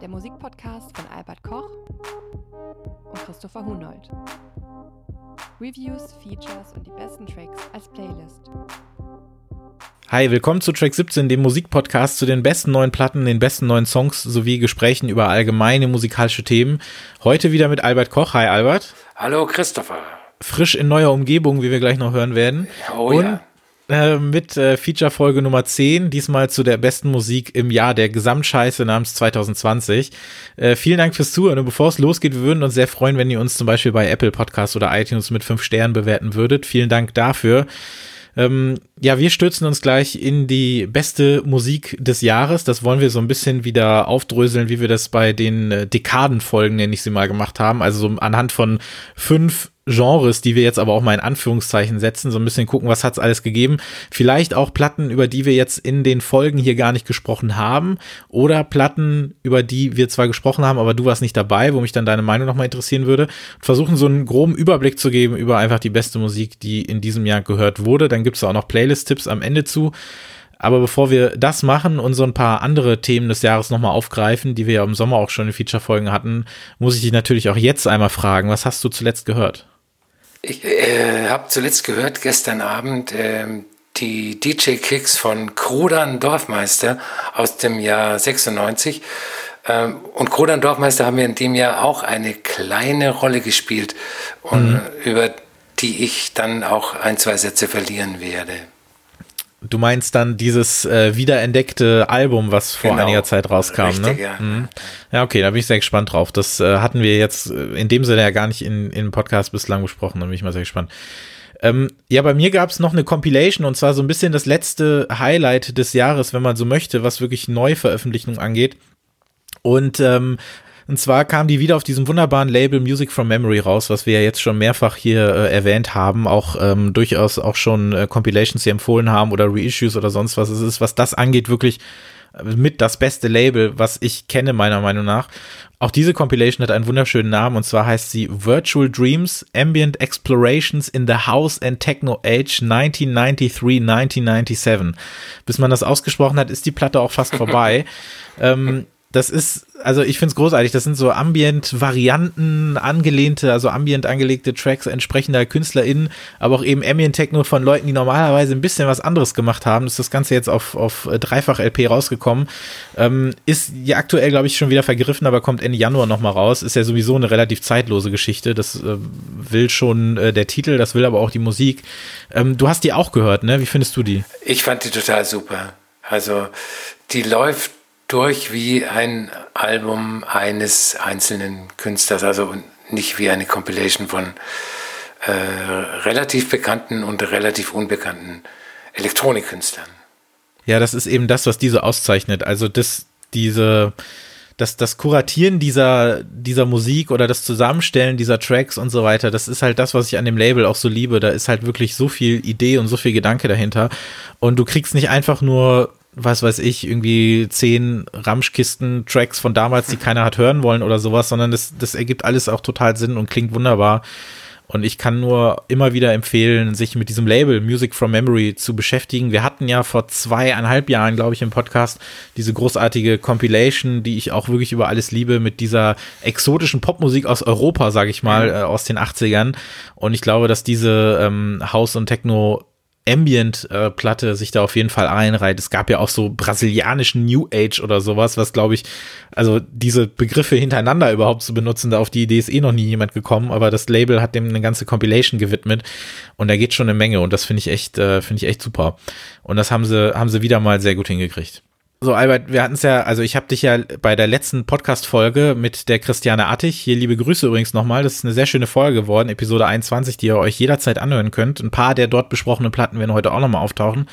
der Musikpodcast von Albert Koch und Christopher Hunold. Reviews, Features und die besten Tracks als Playlist. Hi, willkommen zu Track 17, dem Musikpodcast zu den besten neuen Platten, den besten neuen Songs sowie Gesprächen über allgemeine musikalische Themen. Heute wieder mit Albert Koch. Hi Albert. Hallo Christopher. Frisch in neuer Umgebung, wie wir gleich noch hören werden. Oh und ja. Äh, mit äh, Feature-Folge Nummer 10, diesmal zu der besten Musik im Jahr der Gesamtscheiße namens 2020. Äh, vielen Dank fürs Zuhören und bevor es losgeht, wir würden uns sehr freuen, wenn ihr uns zum Beispiel bei Apple Podcasts oder iTunes mit fünf Sternen bewerten würdet. Vielen Dank dafür. Ähm, ja, wir stürzen uns gleich in die beste Musik des Jahres. Das wollen wir so ein bisschen wieder aufdröseln, wie wir das bei den äh, Dekadenfolgen, nenne ich sie mal, gemacht haben. Also so anhand von fünf Genres, die wir jetzt aber auch mal in Anführungszeichen setzen, so ein bisschen gucken, was hat's alles gegeben. Vielleicht auch Platten, über die wir jetzt in den Folgen hier gar nicht gesprochen haben oder Platten, über die wir zwar gesprochen haben, aber du warst nicht dabei, wo mich dann deine Meinung nochmal interessieren würde. Versuchen so einen groben Überblick zu geben über einfach die beste Musik, die in diesem Jahr gehört wurde. Dann gibt's auch noch Playlist-Tipps am Ende zu. Aber bevor wir das machen und so ein paar andere Themen des Jahres nochmal aufgreifen, die wir ja im Sommer auch schon in Feature-Folgen hatten, muss ich dich natürlich auch jetzt einmal fragen, was hast du zuletzt gehört? Ich äh, habe zuletzt gehört, gestern Abend, äh, die DJ-Kicks von Krudan Dorfmeister aus dem Jahr 96. Ähm, und Krudan Dorfmeister haben wir in dem Jahr auch eine kleine Rolle gespielt, und mhm. über die ich dann auch ein, zwei Sätze verlieren werde. Du meinst dann dieses äh, wiederentdeckte Album, was vor genau. einiger Zeit rauskam, Richtig, ne? Ja. Mhm. ja, okay, da bin ich sehr gespannt drauf. Das äh, hatten wir jetzt äh, in dem Sinne ja gar nicht in, in Podcast bislang besprochen, da bin ich mal sehr gespannt. Ähm, ja, bei mir gab es noch eine Compilation und zwar so ein bisschen das letzte Highlight des Jahres, wenn man so möchte, was wirklich Neuveröffentlichungen angeht. Und ähm, und zwar kam die wieder auf diesem wunderbaren Label Music from Memory raus, was wir ja jetzt schon mehrfach hier äh, erwähnt haben, auch ähm, durchaus auch schon äh, Compilations hier empfohlen haben oder Reissues oder sonst was. Es ist, was das angeht, wirklich äh, mit das beste Label, was ich kenne, meiner Meinung nach. Auch diese Compilation hat einen wunderschönen Namen und zwar heißt sie Virtual Dreams Ambient Explorations in the House and Techno Age 1993-1997. Bis man das ausgesprochen hat, ist die Platte auch fast vorbei. ähm, das ist, also ich finde es großartig. Das sind so Ambient-Varianten, angelehnte, also Ambient angelegte Tracks entsprechender KünstlerInnen, aber auch eben Ambient-Techno von Leuten, die normalerweise ein bisschen was anderes gemacht haben. Ist das Ganze jetzt auf, auf Dreifach-LP rausgekommen. Ähm, ist ja aktuell, glaube ich, schon wieder vergriffen, aber kommt Ende Januar nochmal raus. Ist ja sowieso eine relativ zeitlose Geschichte. Das äh, will schon äh, der Titel, das will aber auch die Musik. Ähm, du hast die auch gehört, ne? Wie findest du die? Ich fand die total super. Also, die läuft durch wie ein Album eines einzelnen Künstlers, also nicht wie eine Compilation von äh, relativ bekannten und relativ unbekannten Elektronikkünstlern. Ja, das ist eben das, was diese auszeichnet. Also das, diese, das, das Kuratieren dieser, dieser Musik oder das Zusammenstellen dieser Tracks und so weiter, das ist halt das, was ich an dem Label auch so liebe. Da ist halt wirklich so viel Idee und so viel Gedanke dahinter. Und du kriegst nicht einfach nur was weiß ich, irgendwie zehn Ramschkisten-Tracks von damals, die keiner hat hören wollen oder sowas, sondern das, das ergibt alles auch total Sinn und klingt wunderbar. Und ich kann nur immer wieder empfehlen, sich mit diesem Label Music from Memory zu beschäftigen. Wir hatten ja vor zweieinhalb Jahren, glaube ich, im Podcast diese großartige Compilation, die ich auch wirklich über alles liebe, mit dieser exotischen Popmusik aus Europa, sage ich mal, äh, aus den 80ern. Und ich glaube, dass diese ähm, House- und Techno Ambient-Platte sich da auf jeden Fall einreiht. Es gab ja auch so brasilianischen New Age oder sowas, was glaube ich, also diese Begriffe hintereinander überhaupt zu benutzen, da auf die Idee ist eh noch nie jemand gekommen, aber das Label hat dem eine ganze Compilation gewidmet und da geht schon eine Menge und das finde ich echt, äh, finde ich echt super. Und das haben sie, haben sie wieder mal sehr gut hingekriegt. So, Albert, wir hatten es ja, also ich habe dich ja bei der letzten Podcast-Folge mit der Christiane Attig, hier liebe Grüße übrigens nochmal, das ist eine sehr schöne Folge geworden, Episode 21, die ihr euch jederzeit anhören könnt. Ein paar der dort besprochenen Platten werden heute auch nochmal auftauchen.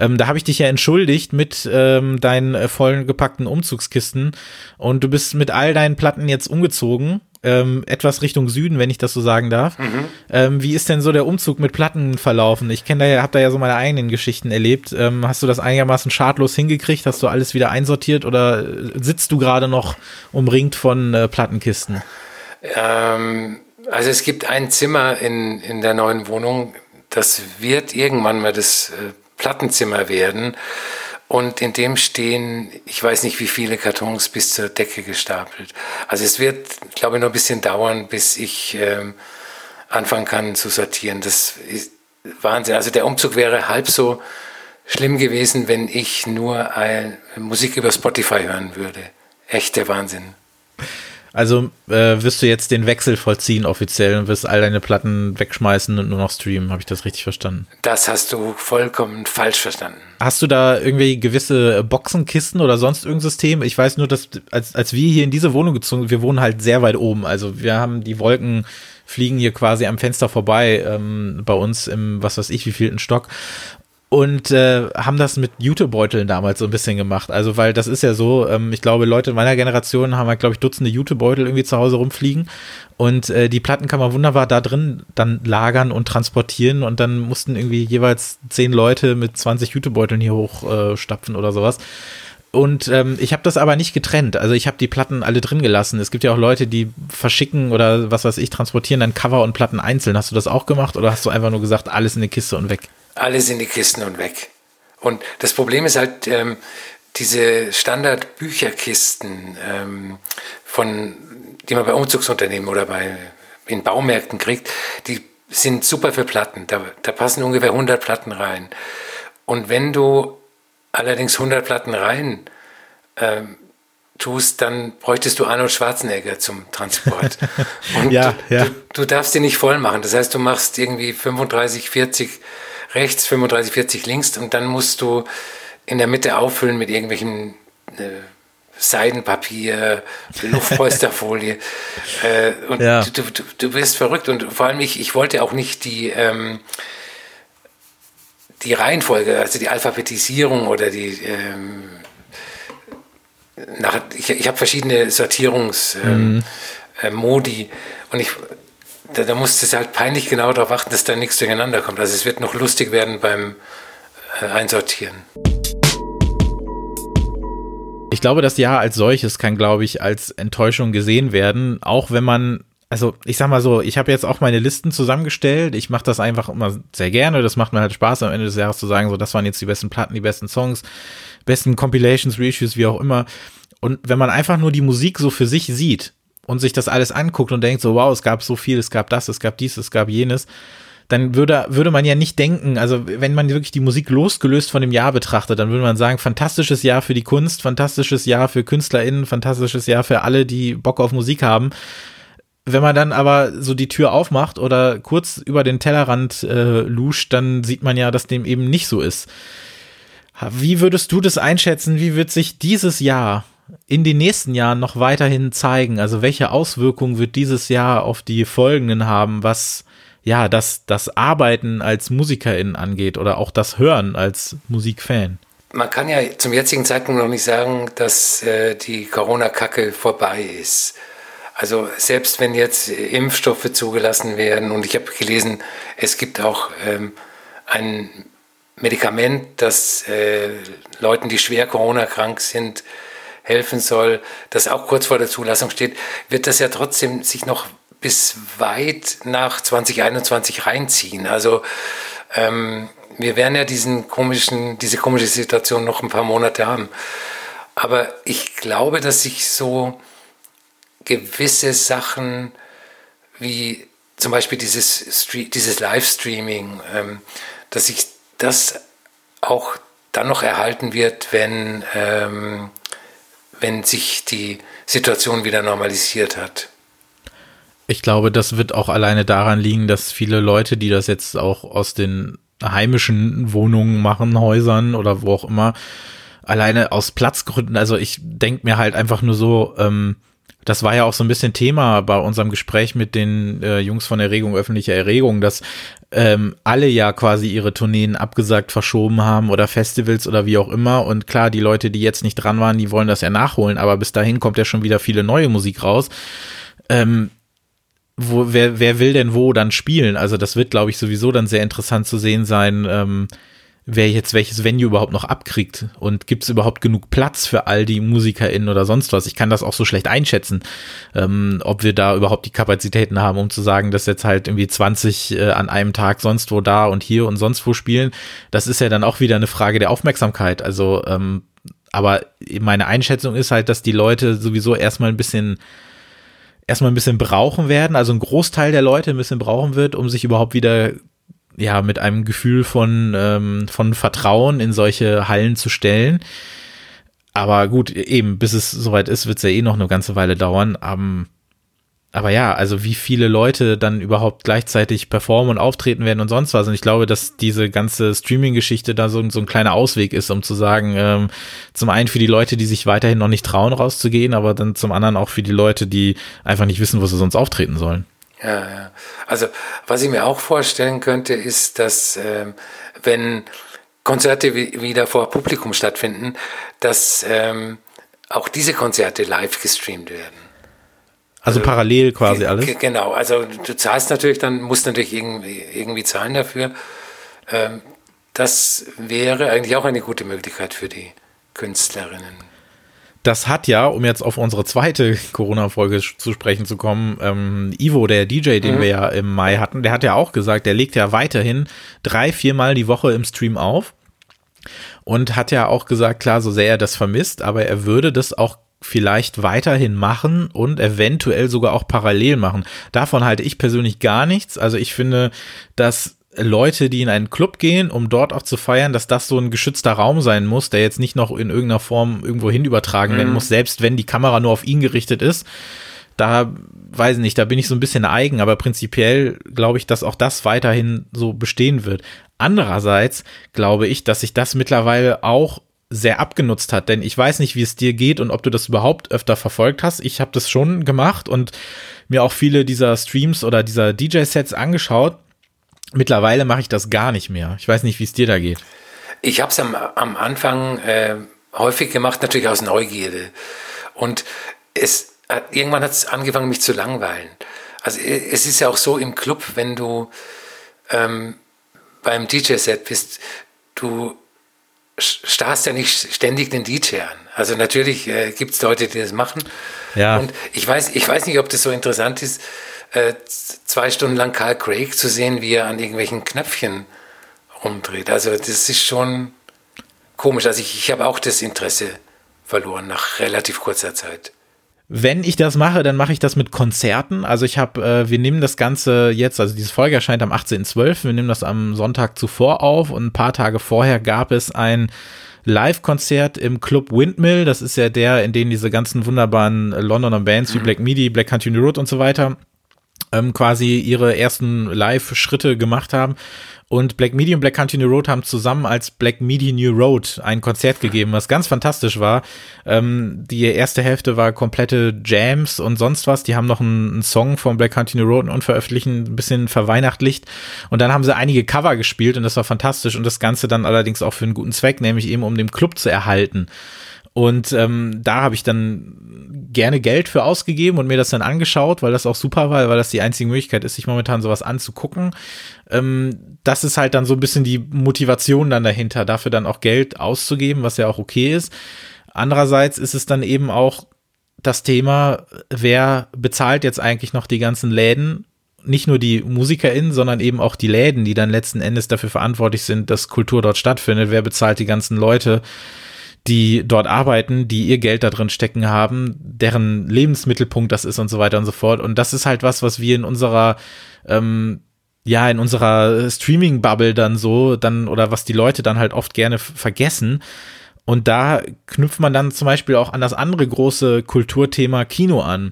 Ähm, da habe ich dich ja entschuldigt mit ähm, deinen äh, vollen gepackten Umzugskisten und du bist mit all deinen Platten jetzt umgezogen ähm, etwas Richtung Süden, wenn ich das so sagen darf. Mhm. Ähm, wie ist denn so der Umzug mit Platten verlaufen? Ich kenne da ja, habe da ja so meine eigenen Geschichten erlebt. Ähm, hast du das einigermaßen schadlos hingekriegt? Hast du alles wieder einsortiert oder sitzt du gerade noch umringt von äh, Plattenkisten? Ähm, also es gibt ein Zimmer in, in der neuen Wohnung, das wird irgendwann mal das äh, Plattenzimmer werden. Und in dem stehen, ich weiß nicht wie viele Kartons bis zur Decke gestapelt. Also es wird, glaube ich, noch ein bisschen dauern, bis ich ähm, anfangen kann zu sortieren. Das ist Wahnsinn. Also der Umzug wäre halb so schlimm gewesen, wenn ich nur ein, Musik über Spotify hören würde. Echt der Wahnsinn. Also äh, wirst du jetzt den Wechsel vollziehen offiziell und wirst all deine Platten wegschmeißen und nur noch streamen. Habe ich das richtig verstanden? Das hast du vollkommen falsch verstanden. Hast du da irgendwie gewisse Boxenkisten oder sonst irgendein System? Ich weiß nur, dass als, als wir hier in diese Wohnung gezogen sind, wir wohnen halt sehr weit oben. Also wir haben die Wolken fliegen hier quasi am Fenster vorbei ähm, bei uns im, was weiß ich, wie vielten Stock und äh, haben das mit Jutebeuteln damals so ein bisschen gemacht. Also, weil das ist ja so, ähm, ich glaube, Leute meiner Generation haben halt, glaube ich, Dutzende Jutebeutel irgendwie zu Hause rumfliegen. Und äh, die Platten kann man wunderbar da drin dann lagern und transportieren. Und dann mussten irgendwie jeweils zehn Leute mit 20 Jutebeuteln hier hochstapfen äh, oder sowas. Und ähm, ich habe das aber nicht getrennt. Also ich habe die Platten alle drin gelassen. Es gibt ja auch Leute, die verschicken oder was weiß ich, transportieren dann Cover und Platten einzeln. Hast du das auch gemacht oder hast du einfach nur gesagt, alles in die Kiste und weg? alles in die Kisten und weg. Und das Problem ist halt, ähm, diese Standard-Bücherkisten, ähm, von, die man bei Umzugsunternehmen oder bei, in Baumärkten kriegt, die sind super für Platten. Da, da passen ungefähr 100 Platten rein. Und wenn du allerdings 100 Platten rein ähm, tust, dann bräuchtest du Arnold Schwarzenegger zum Transport. Und ja, du, ja. Du, du, darfst die nicht voll machen. Das heißt, du machst irgendwie 35, 40 rechts, 35, 40 links und dann musst du in der Mitte auffüllen mit irgendwelchen äh, Seidenpapier, Luftpolsterfolie. äh, und ja. du, du, du wirst verrückt und vor allem ich, ich wollte auch nicht die, ähm, die Reihenfolge, also die Alphabetisierung oder die ähm, nach, ich, ich habe verschiedene Sortierungsmodi ähm, mhm. äh, und ich da, da musst du halt peinlich genau darauf achten, dass da nichts durcheinander kommt. Also es wird noch lustig werden beim äh, Einsortieren. Ich glaube, das Jahr als solches kann, glaube ich, als Enttäuschung gesehen werden, auch wenn man also ich sag mal so, ich habe jetzt auch meine Listen zusammengestellt. Ich mache das einfach immer sehr gerne. Das macht mir halt Spaß, am Ende des Jahres zu sagen, so, das waren jetzt die besten Platten, die besten Songs, besten Compilations, Reissues, wie auch immer. Und wenn man einfach nur die Musik so für sich sieht, und sich das alles anguckt und denkt so, wow, es gab so viel, es gab das, es gab dies, es gab jenes, dann würde, würde man ja nicht denken, also wenn man wirklich die Musik losgelöst von dem Jahr betrachtet, dann würde man sagen, fantastisches Jahr für die Kunst, fantastisches Jahr für KünstlerInnen, fantastisches Jahr für alle, die Bock auf Musik haben. Wenn man dann aber so die Tür aufmacht oder kurz über den Tellerrand äh, luscht, dann sieht man ja, dass dem eben nicht so ist. Wie würdest du das einschätzen? Wie wird sich dieses Jahr in den nächsten Jahren noch weiterhin zeigen? Also welche Auswirkungen wird dieses Jahr auf die folgenden haben, was ja das, das Arbeiten als Musikerin angeht oder auch das Hören als Musikfan? Man kann ja zum jetzigen Zeitpunkt noch nicht sagen, dass äh, die Corona-Kacke vorbei ist. Also selbst wenn jetzt Impfstoffe zugelassen werden und ich habe gelesen, es gibt auch ähm, ein Medikament, das äh, Leuten, die schwer Corona-krank sind, helfen soll, das auch kurz vor der Zulassung steht, wird das ja trotzdem sich noch bis weit nach 2021 reinziehen. Also ähm, wir werden ja diesen komischen, diese komische Situation noch ein paar Monate haben. Aber ich glaube, dass sich so gewisse Sachen wie zum Beispiel dieses, dieses Livestreaming, ähm, dass sich das auch dann noch erhalten wird, wenn ähm, wenn sich die Situation wieder normalisiert hat. Ich glaube, das wird auch alleine daran liegen, dass viele Leute, die das jetzt auch aus den heimischen Wohnungen machen, Häusern oder wo auch immer, alleine aus Platzgründen, also ich denke mir halt einfach nur so, ähm, das war ja auch so ein bisschen Thema bei unserem Gespräch mit den äh, Jungs von Erregung öffentlicher Erregung, dass ähm, alle ja quasi ihre Tourneen abgesagt, verschoben haben oder Festivals oder wie auch immer. Und klar, die Leute, die jetzt nicht dran waren, die wollen das ja nachholen, aber bis dahin kommt ja schon wieder viele neue Musik raus. Ähm, wo, wer, wer will denn wo dann spielen? Also das wird, glaube ich, sowieso dann sehr interessant zu sehen sein, ähm, wer jetzt welches Venue überhaupt noch abkriegt und gibt es überhaupt genug Platz für all die MusikerInnen oder sonst was. Ich kann das auch so schlecht einschätzen, ähm, ob wir da überhaupt die Kapazitäten haben, um zu sagen, dass jetzt halt irgendwie 20 äh, an einem Tag sonst wo da und hier und sonst wo spielen. Das ist ja dann auch wieder eine Frage der Aufmerksamkeit. Also, ähm, aber meine Einschätzung ist halt, dass die Leute sowieso erstmal ein bisschen erstmal ein bisschen brauchen werden, also ein Großteil der Leute ein bisschen brauchen wird, um sich überhaupt wieder ja, mit einem Gefühl von, ähm, von Vertrauen in solche Hallen zu stellen. Aber gut, eben, bis es soweit ist, wird es ja eh noch eine ganze Weile dauern. Um, aber ja, also wie viele Leute dann überhaupt gleichzeitig performen und auftreten werden und sonst was. Und ich glaube, dass diese ganze Streaming-Geschichte da so, so ein kleiner Ausweg ist, um zu sagen, ähm, zum einen für die Leute, die sich weiterhin noch nicht trauen, rauszugehen, aber dann zum anderen auch für die Leute, die einfach nicht wissen, wo sie sonst auftreten sollen. Ja, ja. Also was ich mir auch vorstellen könnte, ist, dass ähm, wenn Konzerte wieder vor Publikum stattfinden, dass ähm, auch diese Konzerte live gestreamt werden. Also, also parallel quasi alles? Genau, also du zahlst natürlich dann, musst natürlich irgendwie, irgendwie zahlen dafür. Ähm, das wäre eigentlich auch eine gute Möglichkeit für die Künstlerinnen das hat ja, um jetzt auf unsere zweite Corona-Folge zu sprechen zu kommen, ähm, Ivo, der DJ, den mhm. wir ja im Mai hatten, der hat ja auch gesagt, der legt ja weiterhin drei, viermal die Woche im Stream auf und hat ja auch gesagt, klar, so sehr er das vermisst, aber er würde das auch vielleicht weiterhin machen und eventuell sogar auch parallel machen. Davon halte ich persönlich gar nichts. Also ich finde, dass Leute, die in einen Club gehen, um dort auch zu feiern, dass das so ein geschützter Raum sein muss, der jetzt nicht noch in irgendeiner Form irgendwo hin übertragen mhm. werden muss, selbst wenn die Kamera nur auf ihn gerichtet ist. Da weiß ich nicht, da bin ich so ein bisschen eigen, aber prinzipiell glaube ich, dass auch das weiterhin so bestehen wird. Andererseits glaube ich, dass sich das mittlerweile auch sehr abgenutzt hat, denn ich weiß nicht, wie es dir geht und ob du das überhaupt öfter verfolgt hast. Ich habe das schon gemacht und mir auch viele dieser Streams oder dieser DJ-Sets angeschaut Mittlerweile mache ich das gar nicht mehr. Ich weiß nicht, wie es dir da geht. Ich habe es am, am Anfang äh, häufig gemacht, natürlich aus Neugierde. Und es hat, irgendwann hat es angefangen, mich zu langweilen. Also es ist ja auch so im Club, wenn du ähm, beim DJ-Set bist, du starrst ja nicht ständig den DJ an. Also natürlich äh, gibt es Leute, die das machen. Ja. Und ich weiß, ich weiß nicht, ob das so interessant ist, äh, zwei Stunden lang Carl Craig zu sehen, wie er an irgendwelchen Knöpfchen rumdreht. Also das ist schon komisch. Also ich, ich habe auch das Interesse verloren nach relativ kurzer Zeit. Wenn ich das mache, dann mache ich das mit Konzerten. Also ich habe, äh, wir nehmen das Ganze jetzt, also diese Folge erscheint am 18.12., wir nehmen das am Sonntag zuvor auf und ein paar Tage vorher gab es ein Live-Konzert im Club Windmill. Das ist ja der, in dem diese ganzen wunderbaren Londoner Bands wie mhm. Black Midi, Black Country Road und so weiter ähm, quasi ihre ersten Live-Schritte gemacht haben. Und Black Midi und Black Country New Road haben zusammen als Black Midi New Road ein Konzert gegeben, was ganz fantastisch war. Ähm, die erste Hälfte war komplette Jams und sonst was. Die haben noch einen, einen Song von Black Country New Road unveröffentlichen, ein bisschen verweihnachtlicht. Und dann haben sie einige Cover gespielt und das war fantastisch. Und das Ganze dann allerdings auch für einen guten Zweck, nämlich eben um den Club zu erhalten. Und ähm, da habe ich dann gerne Geld für ausgegeben und mir das dann angeschaut, weil das auch super war, weil das die einzige Möglichkeit ist, sich momentan sowas anzugucken. Ähm, das ist halt dann so ein bisschen die Motivation dann dahinter, dafür dann auch Geld auszugeben, was ja auch okay ist. Andererseits ist es dann eben auch das Thema, wer bezahlt jetzt eigentlich noch die ganzen Läden nicht nur die MusikerInnen, sondern eben auch die Läden, die dann letzten Endes dafür verantwortlich sind, dass Kultur dort stattfindet. Wer bezahlt die ganzen Leute, die dort arbeiten, die ihr Geld da drin stecken haben, deren Lebensmittelpunkt das ist und so weiter und so fort. Und das ist halt was, was wir in unserer ähm, ja, in unserer Streaming-Bubble dann so, dann, oder was die Leute dann halt oft gerne vergessen. Und da knüpft man dann zum Beispiel auch an das andere große Kulturthema Kino an.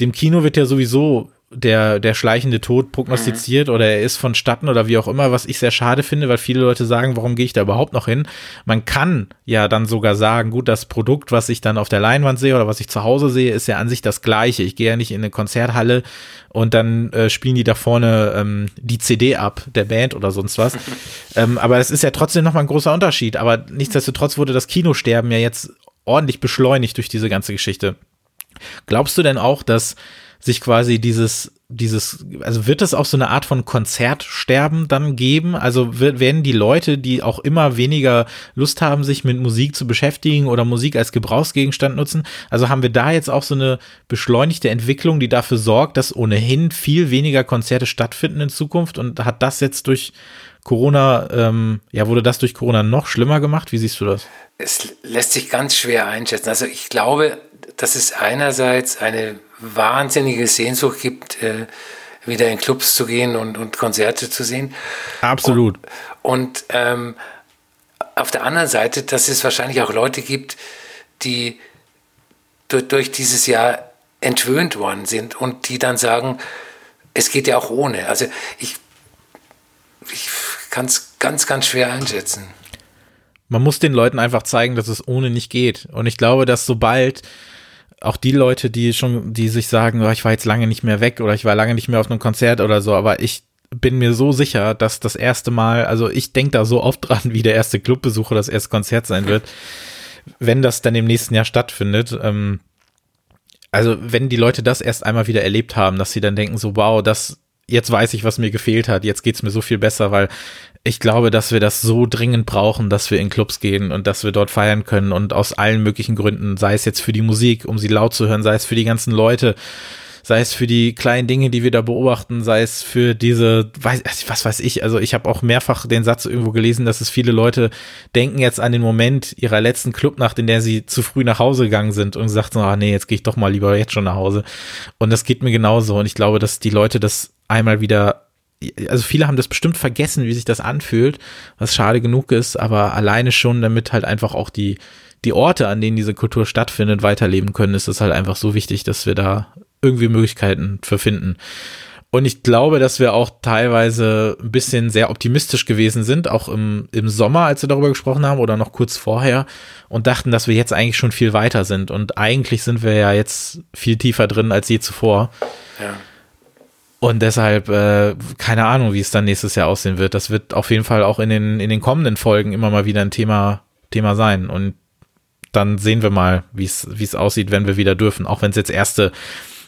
Dem Kino wird ja sowieso der, der schleichende Tod prognostiziert mhm. oder er ist vonstatten oder wie auch immer, was ich sehr schade finde, weil viele Leute sagen, warum gehe ich da überhaupt noch hin? Man kann ja dann sogar sagen, gut, das Produkt, was ich dann auf der Leinwand sehe oder was ich zu Hause sehe, ist ja an sich das gleiche. Ich gehe ja nicht in eine Konzerthalle und dann äh, spielen die da vorne ähm, die CD ab, der Band oder sonst was. ähm, aber es ist ja trotzdem nochmal ein großer Unterschied. Aber nichtsdestotrotz wurde das Kinosterben ja jetzt ordentlich beschleunigt durch diese ganze Geschichte. Glaubst du denn auch, dass sich quasi dieses dieses, also wird es auch so eine Art von Konzertsterben dann geben? Also werden die Leute, die auch immer weniger Lust haben, sich mit Musik zu beschäftigen oder Musik als Gebrauchsgegenstand nutzen, also haben wir da jetzt auch so eine beschleunigte Entwicklung, die dafür sorgt, dass ohnehin viel weniger Konzerte stattfinden in Zukunft und hat das jetzt durch Corona, ähm, ja, wurde das durch Corona noch schlimmer gemacht? Wie siehst du das? Es lässt sich ganz schwer einschätzen. Also ich glaube, dass es einerseits eine wahnsinnige Sehnsucht gibt, äh, wieder in Clubs zu gehen und, und Konzerte zu sehen. Absolut. Und, und ähm, auf der anderen Seite, dass es wahrscheinlich auch Leute gibt, die durch, durch dieses Jahr entwöhnt worden sind und die dann sagen, es geht ja auch ohne. Also ich, ich kann es ganz, ganz schwer einschätzen. Man muss den Leuten einfach zeigen, dass es ohne nicht geht. Und ich glaube, dass sobald auch die Leute, die schon, die sich sagen, oh, ich war jetzt lange nicht mehr weg oder ich war lange nicht mehr auf einem Konzert oder so, aber ich bin mir so sicher, dass das erste Mal, also ich denke da so oft dran, wie der erste Clubbesuch oder das erste Konzert sein wird, wenn das dann im nächsten Jahr stattfindet. Ähm, also wenn die Leute das erst einmal wieder erlebt haben, dass sie dann denken so, wow, das jetzt weiß ich, was mir gefehlt hat, jetzt geht's mir so viel besser, weil ich glaube, dass wir das so dringend brauchen, dass wir in Clubs gehen und dass wir dort feiern können und aus allen möglichen Gründen, sei es jetzt für die Musik, um sie laut zu hören, sei es für die ganzen Leute, sei es für die kleinen Dinge, die wir da beobachten, sei es für diese, weiß, was weiß ich, also ich habe auch mehrfach den Satz irgendwo gelesen, dass es viele Leute denken jetzt an den Moment ihrer letzten Clubnacht, in der sie zu früh nach Hause gegangen sind und gesagt so, ah nee, jetzt gehe ich doch mal lieber jetzt schon nach Hause. Und das geht mir genauso und ich glaube, dass die Leute das einmal wieder also viele haben das bestimmt vergessen, wie sich das anfühlt, was schade genug ist, aber alleine schon, damit halt einfach auch die, die Orte, an denen diese Kultur stattfindet, weiterleben können, ist es halt einfach so wichtig, dass wir da irgendwie Möglichkeiten für finden. Und ich glaube, dass wir auch teilweise ein bisschen sehr optimistisch gewesen sind, auch im, im Sommer, als wir darüber gesprochen haben oder noch kurz vorher und dachten, dass wir jetzt eigentlich schon viel weiter sind. Und eigentlich sind wir ja jetzt viel tiefer drin als je zuvor. Ja. Und deshalb, äh, keine Ahnung, wie es dann nächstes Jahr aussehen wird. Das wird auf jeden Fall auch in den, in den kommenden Folgen immer mal wieder ein Thema, Thema sein. Und dann sehen wir mal, wie es, wie es aussieht, wenn wir wieder dürfen. Auch wenn es jetzt erste,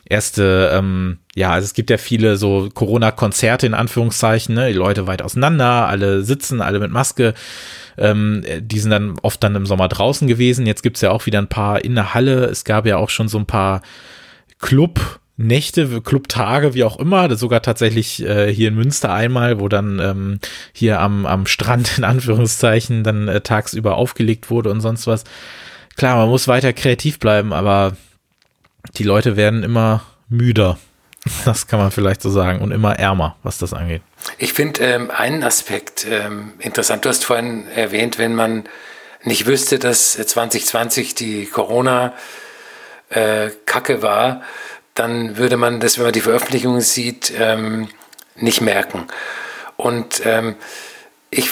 erste, ähm, ja, also es gibt ja viele so Corona-Konzerte in Anführungszeichen, ne? Die Leute weit auseinander, alle sitzen, alle mit Maske. Ähm, die sind dann oft dann im Sommer draußen gewesen. Jetzt gibt's ja auch wieder ein paar in der Halle. Es gab ja auch schon so ein paar Club- Nächte, Clubtage, wie auch immer, sogar tatsächlich äh, hier in Münster einmal, wo dann ähm, hier am, am Strand in Anführungszeichen dann äh, tagsüber aufgelegt wurde und sonst was. Klar, man muss weiter kreativ bleiben, aber die Leute werden immer müder. Das kann man vielleicht so sagen und immer ärmer, was das angeht. Ich finde ähm, einen Aspekt ähm, interessant. Du hast vorhin erwähnt, wenn man nicht wüsste, dass 2020 die Corona äh, war, dann würde man das, wenn man die Veröffentlichung sieht, ähm, nicht merken. Und ähm, ich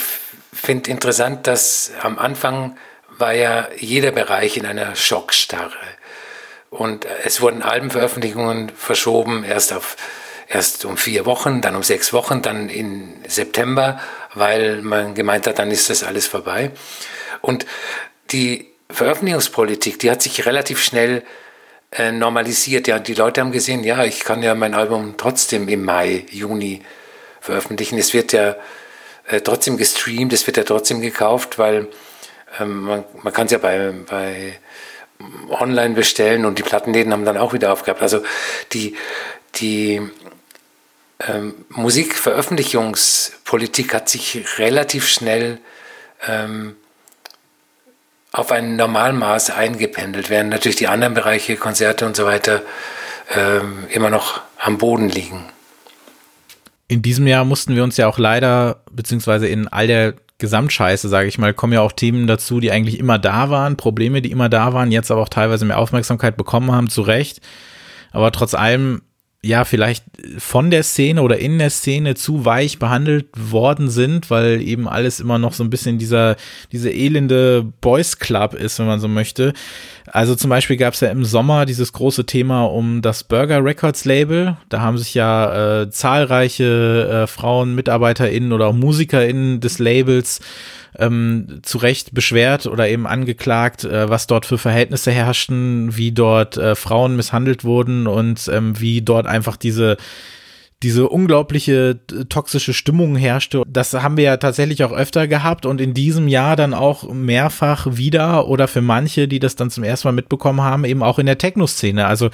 finde interessant, dass am Anfang war ja jeder Bereich in einer Schockstarre. Und es wurden Albenveröffentlichungen verschoben, erst auf erst um vier Wochen, dann um sechs Wochen, dann in September, weil man gemeint hat, dann ist das alles vorbei. Und die Veröffentlichungspolitik, die hat sich relativ schnell äh, normalisiert. Ja, die Leute haben gesehen, ja, ich kann ja mein Album trotzdem im Mai, Juni veröffentlichen. Es wird ja äh, trotzdem gestreamt, es wird ja trotzdem gekauft, weil ähm, man, man kann es ja bei, bei online bestellen und die Plattenläden haben dann auch wieder aufgehabt. Also die, die ähm, Musikveröffentlichungspolitik hat sich relativ schnell ähm, auf ein Normalmaß eingependelt, während natürlich die anderen Bereiche, Konzerte und so weiter, ähm, immer noch am Boden liegen. In diesem Jahr mussten wir uns ja auch leider, beziehungsweise in all der Gesamtscheiße, sage ich mal, kommen ja auch Themen dazu, die eigentlich immer da waren, Probleme, die immer da waren, jetzt aber auch teilweise mehr Aufmerksamkeit bekommen haben, zu Recht. Aber trotz allem ja, vielleicht von der Szene oder in der Szene zu weich behandelt worden sind, weil eben alles immer noch so ein bisschen dieser, diese elende Boys Club ist, wenn man so möchte. Also zum Beispiel gab es ja im Sommer dieses große Thema um das Burger Records Label. Da haben sich ja äh, zahlreiche äh, Frauen, MitarbeiterInnen oder auch MusikerInnen des Labels ähm, zu Recht beschwert oder eben angeklagt, äh, was dort für Verhältnisse herrschten, wie dort äh, Frauen misshandelt wurden und ähm, wie dort einfach diese diese unglaubliche äh, toxische Stimmung herrschte. Das haben wir ja tatsächlich auch öfter gehabt und in diesem Jahr dann auch mehrfach wieder oder für manche, die das dann zum ersten Mal mitbekommen haben, eben auch in der Techno-Szene. Also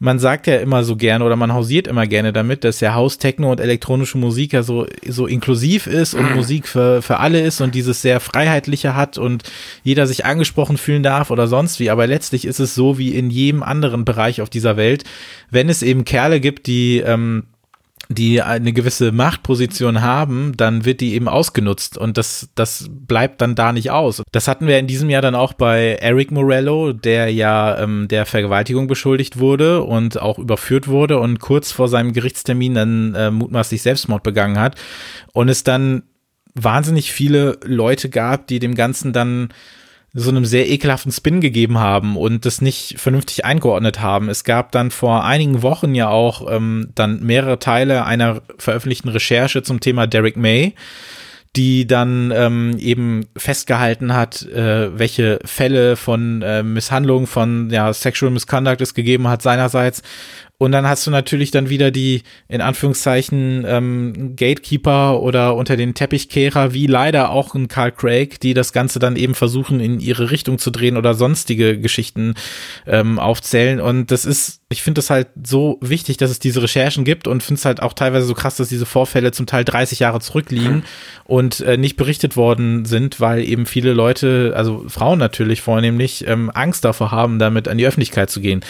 man sagt ja immer so gerne oder man hausiert immer gerne damit, dass ja Haus, Techno und elektronische Musik ja so, so inklusiv ist und Musik für, für alle ist und dieses sehr Freiheitliche hat und jeder sich angesprochen fühlen darf oder sonst wie. Aber letztlich ist es so wie in jedem anderen Bereich auf dieser Welt, wenn es eben Kerle gibt, die ähm, die eine gewisse Machtposition haben, dann wird die eben ausgenutzt und das, das bleibt dann da nicht aus. Das hatten wir in diesem Jahr dann auch bei Eric Morello, der ja ähm, der Vergewaltigung beschuldigt wurde und auch überführt wurde und kurz vor seinem Gerichtstermin dann äh, mutmaßlich Selbstmord begangen hat und es dann wahnsinnig viele Leute gab, die dem Ganzen dann so einem sehr ekelhaften Spin gegeben haben und das nicht vernünftig eingeordnet haben. Es gab dann vor einigen Wochen ja auch ähm, dann mehrere Teile einer veröffentlichten Recherche zum Thema Derek May, die dann ähm, eben festgehalten hat, äh, welche Fälle von äh, Misshandlung, von ja, Sexual Misconduct es gegeben hat seinerseits und dann hast du natürlich dann wieder die, in Anführungszeichen, ähm, Gatekeeper oder unter den Teppichkehrer, wie leider auch ein Carl Craig, die das Ganze dann eben versuchen, in ihre Richtung zu drehen oder sonstige Geschichten ähm, aufzählen. Und das ist, ich finde das halt so wichtig, dass es diese Recherchen gibt und finde es halt auch teilweise so krass, dass diese Vorfälle zum Teil 30 Jahre zurückliegen und äh, nicht berichtet worden sind, weil eben viele Leute, also Frauen natürlich vornehmlich, ähm, Angst davor haben, damit an die Öffentlichkeit zu gehen.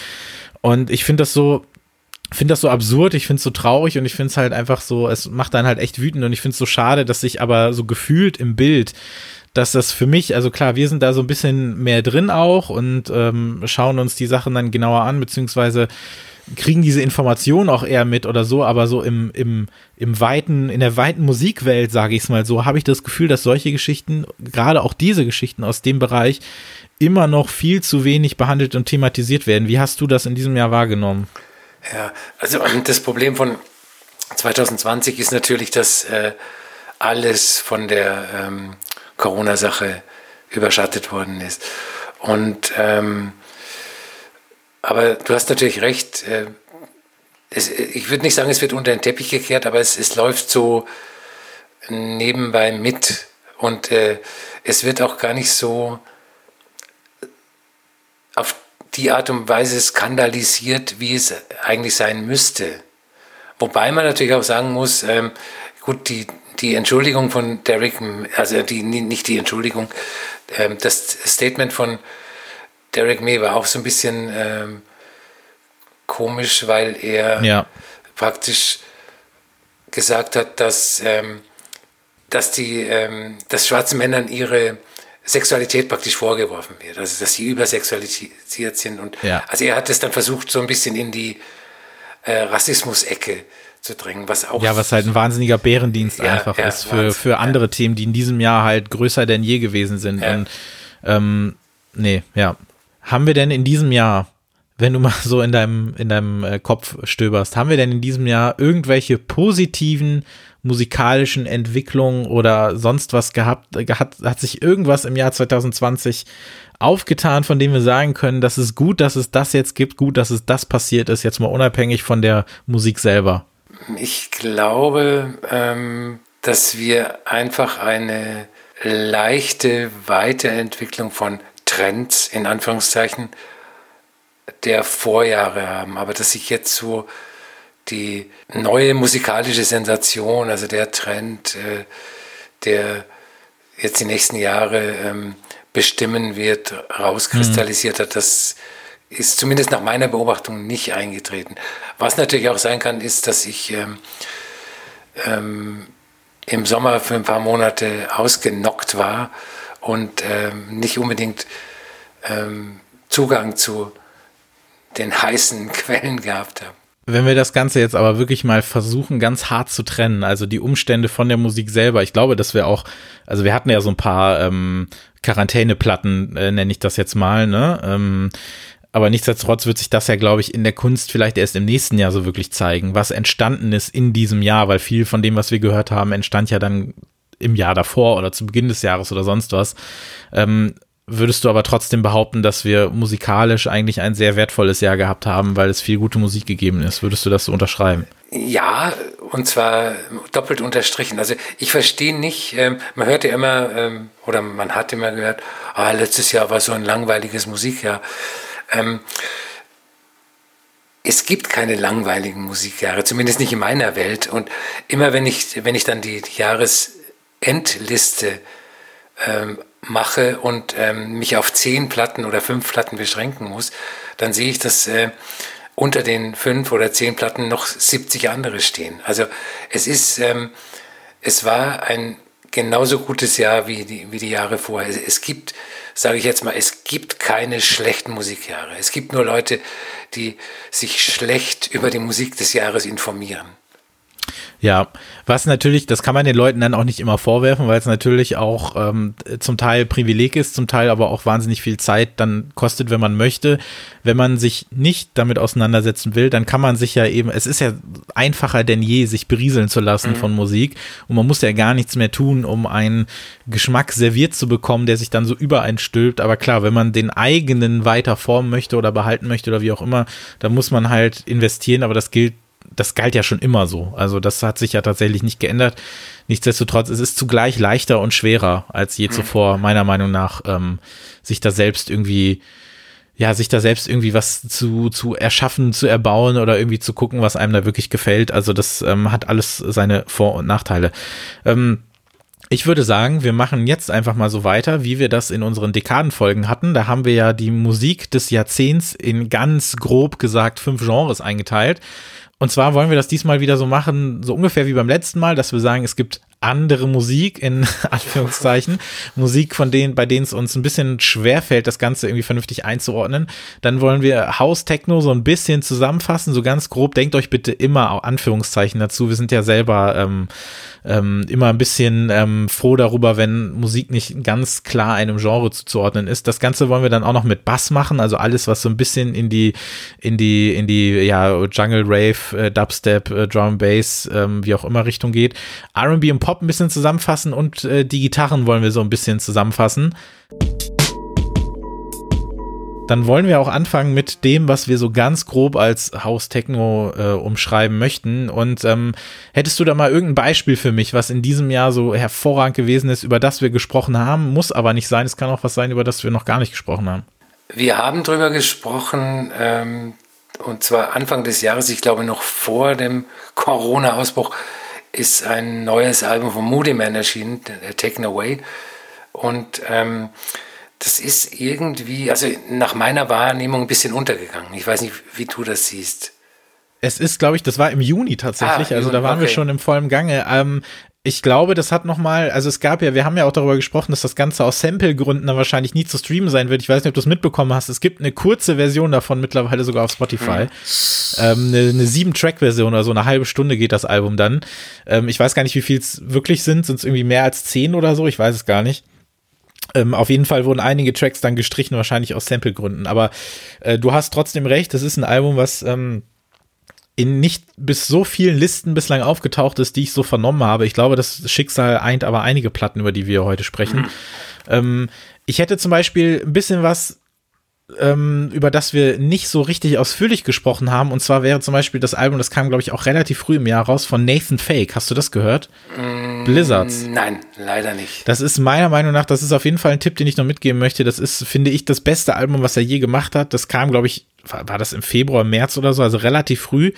Und ich finde das so, finde das so absurd, ich finde es so traurig und ich finde es halt einfach so, es macht dann halt echt wütend und ich finde es so schade, dass sich aber so gefühlt im Bild, dass das für mich, also klar, wir sind da so ein bisschen mehr drin auch und ähm, schauen uns die Sachen dann genauer an, beziehungsweise kriegen diese Informationen auch eher mit oder so, aber so im, im, im weiten, in der weiten Musikwelt, sage ich es mal so, habe ich das Gefühl, dass solche Geschichten, gerade auch diese Geschichten aus dem Bereich, immer noch viel zu wenig behandelt und thematisiert werden. Wie hast du das in diesem Jahr wahrgenommen? Ja, also das Problem von 2020 ist natürlich, dass äh, alles von der ähm, Corona-Sache überschattet worden ist. Und ähm, aber du hast natürlich recht. Äh, es, ich würde nicht sagen, es wird unter den Teppich gekehrt, aber es, es läuft so nebenbei mit und äh, es wird auch gar nicht so auf die Art und Weise skandalisiert, wie es eigentlich sein müsste. Wobei man natürlich auch sagen muss, ähm, gut, die, die Entschuldigung von Derek, also die, nicht die Entschuldigung, ähm, das Statement von Derek May war auch so ein bisschen ähm, komisch, weil er ja. praktisch gesagt hat, dass, ähm, dass die, ähm, dass schwarzen Männern ihre Sexualität praktisch vorgeworfen wird, also dass sie übersexualisiert sind. Und ja. also er hat es dann versucht, so ein bisschen in die äh, Rassismus-Ecke zu drängen, was auch. Ja, was halt ein wahnsinniger Bärendienst ja, einfach ja, ist für, Wahnsinn, für andere Themen, die in diesem Jahr halt größer denn je gewesen sind. Und ähm, nee, ja. Haben wir denn in diesem Jahr, wenn du mal so in deinem, in deinem äh, Kopf stöberst, haben wir denn in diesem Jahr irgendwelche positiven musikalischen Entwicklungen oder sonst was gehabt, hat, hat sich irgendwas im Jahr 2020 aufgetan, von dem wir sagen können, dass es gut, dass es das jetzt gibt, gut, dass es das passiert ist, jetzt mal unabhängig von der Musik selber? Ich glaube, ähm, dass wir einfach eine leichte Weiterentwicklung von Trends in Anführungszeichen der Vorjahre haben, aber dass sich jetzt so die neue musikalische Sensation, also der Trend, äh, der jetzt die nächsten Jahre ähm, bestimmen wird, rauskristallisiert hat, das ist zumindest nach meiner Beobachtung nicht eingetreten. Was natürlich auch sein kann, ist, dass ich ähm, ähm, im Sommer für ein paar Monate ausgenockt war und ähm, nicht unbedingt ähm, Zugang zu den heißen Quellen gehabt habe. Wenn wir das Ganze jetzt aber wirklich mal versuchen, ganz hart zu trennen, also die Umstände von der Musik selber, ich glaube, dass wir auch, also wir hatten ja so ein paar ähm, Quarantäneplatten, äh, nenne ich das jetzt mal, ne? Ähm, aber nichtsdestotrotz wird sich das ja, glaube ich, in der Kunst vielleicht erst im nächsten Jahr so wirklich zeigen, was entstanden ist in diesem Jahr, weil viel von dem, was wir gehört haben, entstand ja dann im Jahr davor oder zu Beginn des Jahres oder sonst was. Ähm, würdest du aber trotzdem behaupten, dass wir musikalisch eigentlich ein sehr wertvolles Jahr gehabt haben, weil es viel gute Musik gegeben ist? Würdest du das so unterschreiben? Ja, und zwar doppelt unterstrichen. Also ich verstehe nicht, ähm, man hört ja immer, ähm, oder man hat immer gehört, ah, letztes Jahr war so ein langweiliges Musikjahr. Ähm, es gibt keine langweiligen Musikjahre, zumindest nicht in meiner Welt. Und immer wenn ich, wenn ich dann die, Jahresendliste ähm, mache und ähm, mich auf zehn Platten oder fünf Platten beschränken muss, dann sehe ich, dass äh, unter den fünf oder zehn Platten noch 70 andere stehen. Also es ist, ähm, es war ein genauso gutes Jahr wie die, wie die Jahre vorher. Es, es gibt, sage ich jetzt mal, es gibt keine schlechten Musikjahre. Es gibt nur Leute, die sich schlecht über die Musik des Jahres informieren. Ja, was natürlich, das kann man den Leuten dann auch nicht immer vorwerfen, weil es natürlich auch ähm, zum Teil Privileg ist, zum Teil aber auch wahnsinnig viel Zeit dann kostet, wenn man möchte. Wenn man sich nicht damit auseinandersetzen will, dann kann man sich ja eben, es ist ja einfacher denn je, sich berieseln zu lassen mhm. von Musik und man muss ja gar nichts mehr tun, um einen Geschmack serviert zu bekommen, der sich dann so übereinstülpt. Aber klar, wenn man den eigenen weiter formen möchte oder behalten möchte oder wie auch immer, dann muss man halt investieren, aber das gilt das galt ja schon immer so. Also das hat sich ja tatsächlich nicht geändert. Nichtsdestotrotz, es ist zugleich leichter und schwerer als je mhm. zuvor, meiner Meinung nach, ähm, sich da selbst irgendwie, ja, sich da selbst irgendwie was zu, zu erschaffen, zu erbauen oder irgendwie zu gucken, was einem da wirklich gefällt. Also das ähm, hat alles seine Vor- und Nachteile. Ähm, ich würde sagen, wir machen jetzt einfach mal so weiter, wie wir das in unseren Dekadenfolgen hatten. Da haben wir ja die Musik des Jahrzehnts in ganz grob gesagt fünf Genres eingeteilt. Und zwar wollen wir das diesmal wieder so machen, so ungefähr wie beim letzten Mal, dass wir sagen, es gibt andere Musik in Anführungszeichen, Musik von denen, bei denen es uns ein bisschen schwer fällt, das Ganze irgendwie vernünftig einzuordnen. Dann wollen wir House Techno so ein bisschen zusammenfassen, so ganz grob. Denkt euch bitte immer Anführungszeichen dazu. Wir sind ja selber ähm, ähm, immer ein bisschen ähm, froh darüber, wenn Musik nicht ganz klar einem Genre zuzuordnen ist. Das Ganze wollen wir dann auch noch mit Bass machen, also alles, was so ein bisschen in die, in die, in die, ja, Jungle Rave, äh, Dubstep, äh, Drum Bass, ähm, wie auch immer Richtung geht. R&B und Pop ein bisschen zusammenfassen und äh, die Gitarren wollen wir so ein bisschen zusammenfassen dann wollen wir auch anfangen mit dem, was wir so ganz grob als House Techno äh, umschreiben möchten. Und ähm, hättest du da mal irgendein Beispiel für mich, was in diesem Jahr so hervorragend gewesen ist, über das wir gesprochen haben? Muss aber nicht sein. Es kann auch was sein, über das wir noch gar nicht gesprochen haben. Wir haben drüber gesprochen, ähm, und zwar Anfang des Jahres, ich glaube noch vor dem Corona-Ausbruch, ist ein neues Album von Moody Man erschienen, Taken Away. Und ähm, das ist irgendwie, also nach meiner Wahrnehmung ein bisschen untergegangen. Ich weiß nicht, wie du das siehst. Es ist, glaube ich, das war im Juni tatsächlich, ah, also da waren okay. wir schon im vollen Gange. Ähm, ich glaube, das hat noch mal, also es gab ja, wir haben ja auch darüber gesprochen, dass das Ganze aus Sample-Gründen dann wahrscheinlich nie zu streamen sein wird. Ich weiß nicht, ob du es mitbekommen hast. Es gibt eine kurze Version davon mittlerweile sogar auf Spotify. Mhm. Ähm, eine, eine sieben-Track-Version, also eine halbe Stunde geht das Album dann. Ähm, ich weiß gar nicht, wie viel es wirklich sind. Sind es irgendwie mehr als zehn oder so? Ich weiß es gar nicht. Ähm, auf jeden Fall wurden einige Tracks dann gestrichen, wahrscheinlich aus Sample-Gründen. Aber äh, du hast trotzdem recht, das ist ein Album, was ähm, in nicht bis so vielen Listen bislang aufgetaucht ist, die ich so vernommen habe. Ich glaube, das Schicksal eint aber einige Platten, über die wir heute sprechen. Mhm. Ähm, ich hätte zum Beispiel ein bisschen was ähm, über das wir nicht so richtig ausführlich gesprochen haben. Und zwar wäre zum Beispiel das Album, das kam, glaube ich, auch relativ früh im Jahr raus, von Nathan Fake. Hast du das gehört? Mm, Blizzards. Nein, leider nicht. Das ist meiner Meinung nach, das ist auf jeden Fall ein Tipp, den ich noch mitgeben möchte. Das ist, finde ich, das beste Album, was er je gemacht hat. Das kam, glaube ich, war, war das im Februar, März oder so, also relativ früh,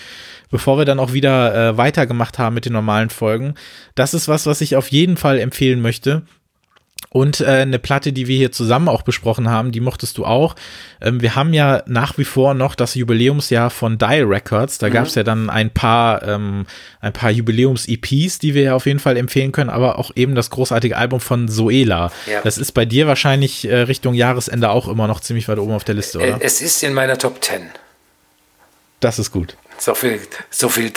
bevor wir dann auch wieder äh, weitergemacht haben mit den normalen Folgen. Das ist was, was ich auf jeden Fall empfehlen möchte. Und äh, eine Platte, die wir hier zusammen auch besprochen haben, die mochtest du auch. Ähm, wir haben ja nach wie vor noch das Jubiläumsjahr von Die Records. Da mhm. gab es ja dann ein paar, ähm, ein paar Jubiläums-EPs, die wir ja auf jeden Fall empfehlen können, aber auch eben das großartige Album von Zoela. Ja. Das ist bei dir wahrscheinlich äh, Richtung Jahresende auch immer noch ziemlich weit oben auf der Liste, oder? Es ist in meiner Top 10. Das ist gut. So viel, so viel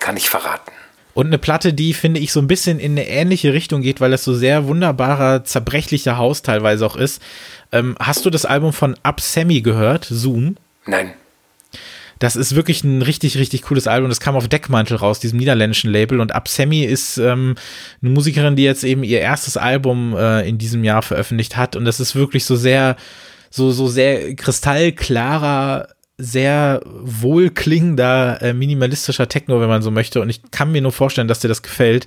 kann ich verraten. Und eine Platte, die, finde ich, so ein bisschen in eine ähnliche Richtung geht, weil das so sehr wunderbarer, zerbrechlicher Haus teilweise auch ist. Ähm, hast du das Album von Up Sammy gehört, Zoom? Nein. das ist wirklich ein richtig, richtig cooles Album. Das kam auf Deckmantel raus, diesem niederländischen Label. Und Absemi ist ähm, eine Musikerin, die jetzt eben ihr erstes Album äh, in diesem Jahr veröffentlicht hat. Und das ist wirklich so sehr, so, so sehr kristallklarer sehr wohlklingender, äh, minimalistischer Techno, wenn man so möchte. Und ich kann mir nur vorstellen, dass dir das gefällt.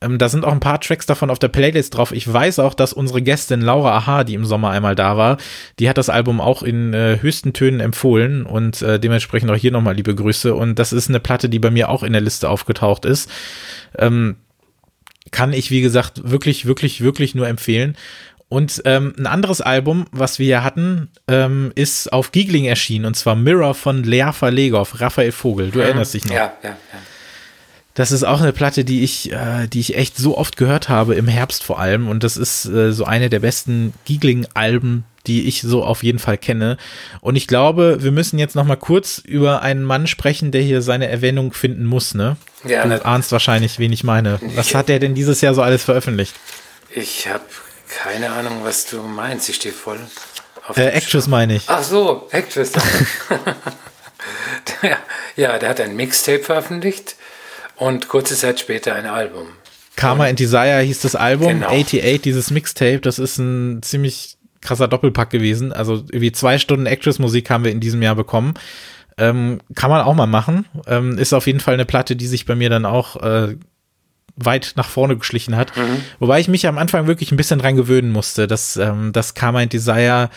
Ähm, da sind auch ein paar Tracks davon auf der Playlist drauf. Ich weiß auch, dass unsere Gästin Laura Aha, die im Sommer einmal da war, die hat das Album auch in äh, höchsten Tönen empfohlen und äh, dementsprechend auch hier nochmal liebe Grüße. Und das ist eine Platte, die bei mir auch in der Liste aufgetaucht ist. Ähm, kann ich, wie gesagt, wirklich, wirklich, wirklich nur empfehlen. Und ähm, ein anderes Album, was wir hier hatten, ähm, ist auf Giegling erschienen, und zwar Mirror von Lea Verlegov, Raphael Vogel. Du mhm. erinnerst dich noch? Ja, ja, ja. Das ist auch eine Platte, die ich, äh, die ich echt so oft gehört habe, im Herbst vor allem. Und das ist äh, so eine der besten Giegling-Alben, die ich so auf jeden Fall kenne. Und ich glaube, wir müssen jetzt noch mal kurz über einen Mann sprechen, der hier seine Erwähnung finden muss, ne? Ja. Du ne. ahnst wahrscheinlich, wen ich meine. Was hat der denn dieses Jahr so alles veröffentlicht? Ich habe keine Ahnung, was du meinst. Ich stehe voll auf. Äh, Actress meine ich. Ach so, Actress. ja, ja, der hat ein Mixtape veröffentlicht und kurze Zeit später ein Album. Karma and Desire hieß das Album. Genau. 88, dieses Mixtape, das ist ein ziemlich krasser Doppelpack gewesen. Also irgendwie zwei Stunden Actress-Musik haben wir in diesem Jahr bekommen. Ähm, kann man auch mal machen. Ähm, ist auf jeden Fall eine Platte, die sich bei mir dann auch äh, weit nach vorne geschlichen hat. Mhm. Wobei ich mich am Anfang wirklich ein bisschen dran gewöhnen musste, dass ähm, das Carmine Desire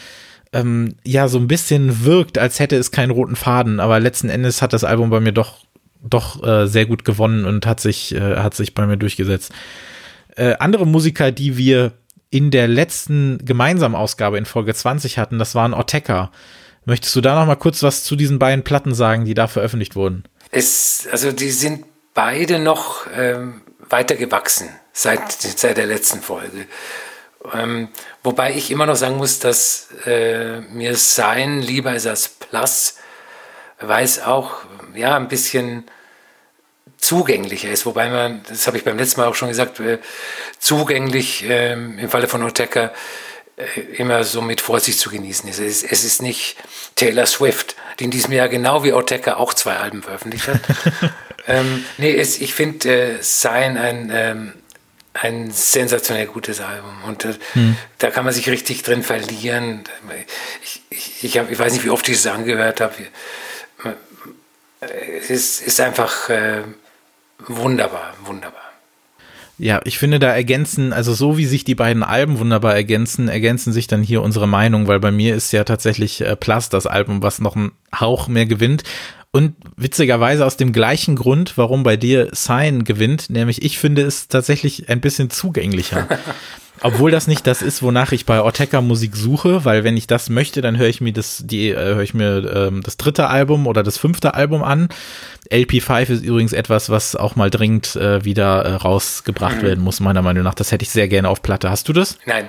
ähm, ja so ein bisschen wirkt, als hätte es keinen roten Faden, aber letzten Endes hat das Album bei mir doch doch äh, sehr gut gewonnen und hat sich äh, hat sich bei mir durchgesetzt. Äh, andere Musiker, die wir in der letzten gemeinsamen Ausgabe in Folge 20 hatten, das waren Orteka. Möchtest du da noch mal kurz was zu diesen beiden Platten sagen, die da veröffentlicht wurden? Es, also die sind beide noch ähm, weiter gewachsen seit, seit der letzten Folge. Ähm, wobei ich immer noch sagen muss, dass äh, mir Sein lieber ist als Plus, weil es auch ja, ein bisschen zugänglicher ist. Wobei man, das habe ich beim letzten Mal auch schon gesagt, äh, zugänglich äh, im Falle von Oteka äh, immer so mit Vorsicht zu genießen ist. Es, ist. es ist nicht Taylor Swift, die in diesem Jahr genau wie Oteka auch zwei Alben veröffentlicht hat. Ähm, nee, es, ich finde äh, Sein ein, ähm, ein sensationell gutes Album. Und äh, hm. da kann man sich richtig drin verlieren. Ich, ich, ich, hab, ich weiß nicht, wie oft ich es angehört habe. Es ist, ist einfach äh, wunderbar, wunderbar. Ja, ich finde, da ergänzen, also so wie sich die beiden Alben wunderbar ergänzen, ergänzen sich dann hier unsere Meinung, weil bei mir ist ja tatsächlich äh, Plus das Album, was noch einen Hauch mehr gewinnt. Und witzigerweise aus dem gleichen Grund, warum bei dir Sign gewinnt, nämlich ich finde es tatsächlich ein bisschen zugänglicher. Obwohl das nicht das ist, wonach ich bei Ortega Musik suche, weil wenn ich das möchte, dann höre ich mir das, die, äh, höre ich mir ähm, das dritte Album oder das fünfte Album an. LP5 ist übrigens etwas, was auch mal dringend äh, wieder äh, rausgebracht mhm. werden muss, meiner Meinung nach. Das hätte ich sehr gerne auf Platte. Hast du das? Nein.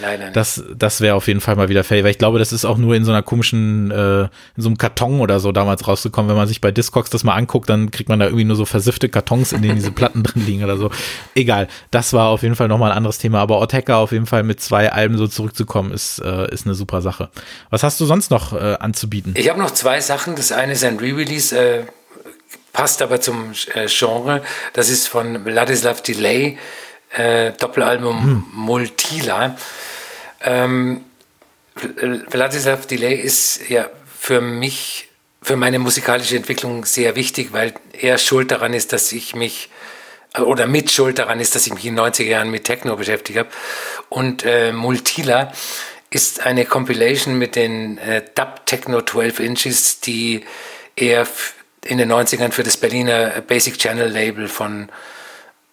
Leider nicht. Das, das wäre auf jeden Fall mal wieder fair, weil ich glaube, das ist auch nur in so einer komischen, äh, in so einem Karton oder so damals rausgekommen. Wenn man sich bei Discogs das mal anguckt, dann kriegt man da irgendwie nur so versiffte Kartons, in denen diese Platten drin liegen oder so. Egal, das war auf jeden Fall nochmal ein anderes Thema. Aber Ortega auf jeden Fall mit zwei Alben so zurückzukommen, ist, äh, ist eine super Sache. Was hast du sonst noch äh, anzubieten? Ich habe noch zwei Sachen. Das eine ist ein Re-Release, äh, passt aber zum äh, Genre. Das ist von Vladislav Delay äh, Doppelalbum hm. Multila. Ähm, Vladislav Delay ist ja für mich, für meine musikalische Entwicklung sehr wichtig, weil er schuld daran ist, dass ich mich oder mit Schuld daran ist, dass ich mich in den 90er Jahren mit Techno beschäftigt habe. Und äh, Multila ist eine Compilation mit den äh, Dub Techno 12 Inches, die er in den 90ern für das Berliner Basic Channel Label von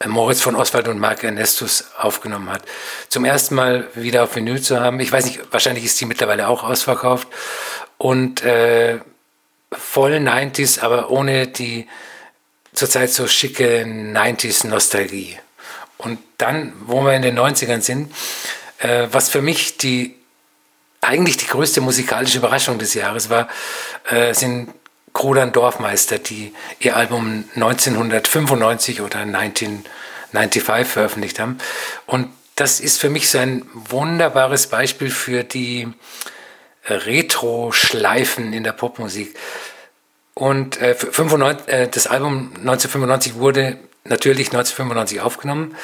Moritz von Oswald und Mark Ernestus aufgenommen hat. Zum ersten Mal wieder auf Vinyl zu haben. Ich weiß nicht, wahrscheinlich ist die mittlerweile auch ausverkauft. Und äh, voll 90s, aber ohne die zurzeit so schicke 90s Nostalgie. Und dann, wo wir in den 90ern sind, äh, was für mich die eigentlich die größte musikalische Überraschung des Jahres war, äh, sind Grudan Dorfmeister, die ihr Album 1995 oder 1995 veröffentlicht haben. Und das ist für mich so ein wunderbares Beispiel für die Retro-Schleifen in der Popmusik. Und äh, 95, äh, das Album 1995 wurde natürlich 1995 aufgenommen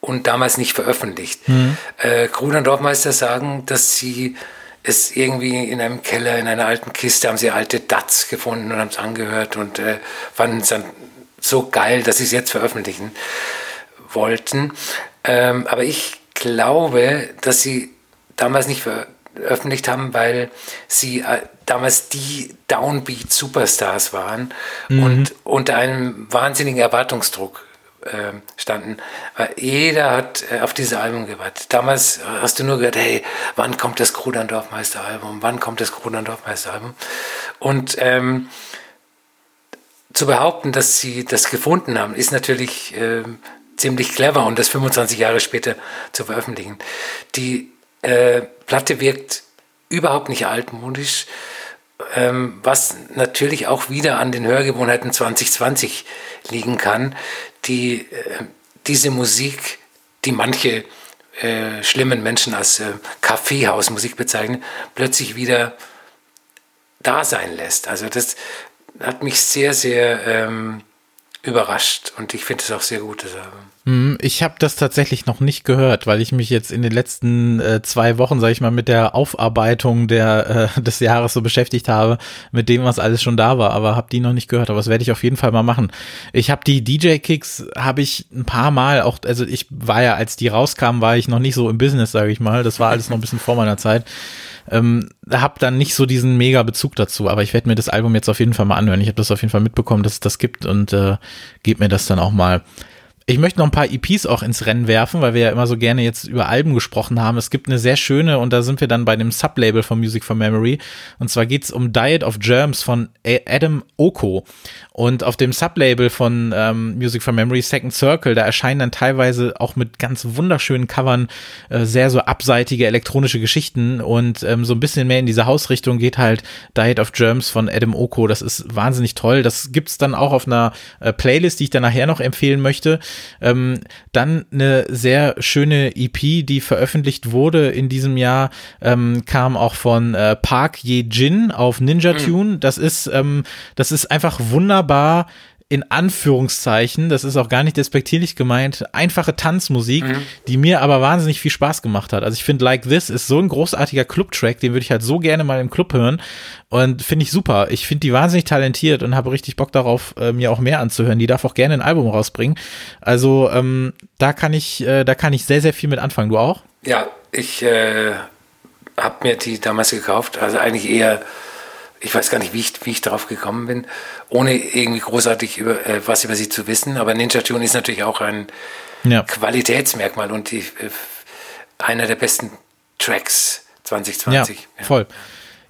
und damals nicht veröffentlicht. Mhm. Äh, Gruner und Dorfmeister sagen, dass sie es irgendwie in einem Keller, in einer alten Kiste, haben sie alte Dats gefunden und haben es angehört und äh, fanden es dann so geil, dass sie es jetzt veröffentlichen wollten. Ähm, aber ich glaube, dass sie damals nicht veröffentlicht haben, weil sie äh, damals die Downbeat-Superstars waren mhm. und unter einem wahnsinnigen Erwartungsdruck äh, standen. Weil jeder hat äh, auf dieses Album gewartet. Damals hast du nur gehört, hey, wann kommt das Krudern Dorfmeister Album? Wann kommt das Krudern Dorfmeister Album? Und ähm, zu behaupten, dass sie das gefunden haben, ist natürlich äh, ziemlich clever und das 25 Jahre später zu veröffentlichen. Die äh, Platte wirkt überhaupt nicht altmodisch, ähm, was natürlich auch wieder an den Hörgewohnheiten 2020 liegen kann, die äh, diese Musik, die manche äh, schlimmen Menschen als äh, Kaffeehausmusik bezeichnen, plötzlich wieder da sein lässt. Also das hat mich sehr, sehr ähm, überrascht und ich finde es auch sehr gut, das Album. Hm, ich habe das tatsächlich noch nicht gehört, weil ich mich jetzt in den letzten äh, zwei Wochen, sage ich mal, mit der Aufarbeitung der, äh, des Jahres so beschäftigt habe, mit dem, was alles schon da war, aber habe die noch nicht gehört. Aber das werde ich auf jeden Fall mal machen. Ich habe die DJ-Kicks, habe ich ein paar Mal auch, also ich war ja, als die rauskamen, war ich noch nicht so im Business, sage ich mal. Das war alles noch ein bisschen vor meiner Zeit. Ähm, habe dann nicht so diesen mega Bezug dazu, aber ich werde mir das Album jetzt auf jeden Fall mal anhören. Ich habe das auf jeden Fall mitbekommen, dass es das gibt und äh, gebe mir das dann auch mal. Ich möchte noch ein paar EPs auch ins Rennen werfen, weil wir ja immer so gerne jetzt über Alben gesprochen haben. Es gibt eine sehr schöne, und da sind wir dann bei dem Sublabel von Music for Memory. Und zwar geht's um Diet of Germs von Adam Oko. Und auf dem Sublabel von ähm, Music for Memory Second Circle, da erscheinen dann teilweise auch mit ganz wunderschönen Covern äh, sehr so abseitige elektronische Geschichten und ähm, so ein bisschen mehr in diese Hausrichtung geht halt Diet of Germs von Adam Oko. Das ist wahnsinnig toll. Das gibt's dann auch auf einer äh, Playlist, die ich dann nachher noch empfehlen möchte. Ähm, dann eine sehr schöne EP, die veröffentlicht wurde in diesem Jahr, ähm, kam auch von äh, Park Ye Jin auf Ninja mhm. Tune. Das ist, ähm, das ist einfach wunderbar wunderbar in Anführungszeichen, das ist auch gar nicht despektierlich gemeint, einfache Tanzmusik, mhm. die mir aber wahnsinnig viel Spaß gemacht hat. Also ich finde Like This ist so ein großartiger Club-Track, den würde ich halt so gerne mal im Club hören und finde ich super. Ich finde die wahnsinnig talentiert und habe richtig Bock darauf, äh, mir auch mehr anzuhören. Die darf auch gerne ein Album rausbringen. Also ähm, da kann ich, äh, da kann ich sehr, sehr viel mit anfangen. Du auch? Ja, ich äh, habe mir die damals gekauft, also eigentlich eher ich weiß gar nicht, wie ich, wie ich darauf gekommen bin, ohne irgendwie großartig über, äh, was über sie zu wissen. Aber Ninja Tune ist natürlich auch ein ja. Qualitätsmerkmal und die, äh, einer der besten Tracks 2020. Ja, voll. Ja.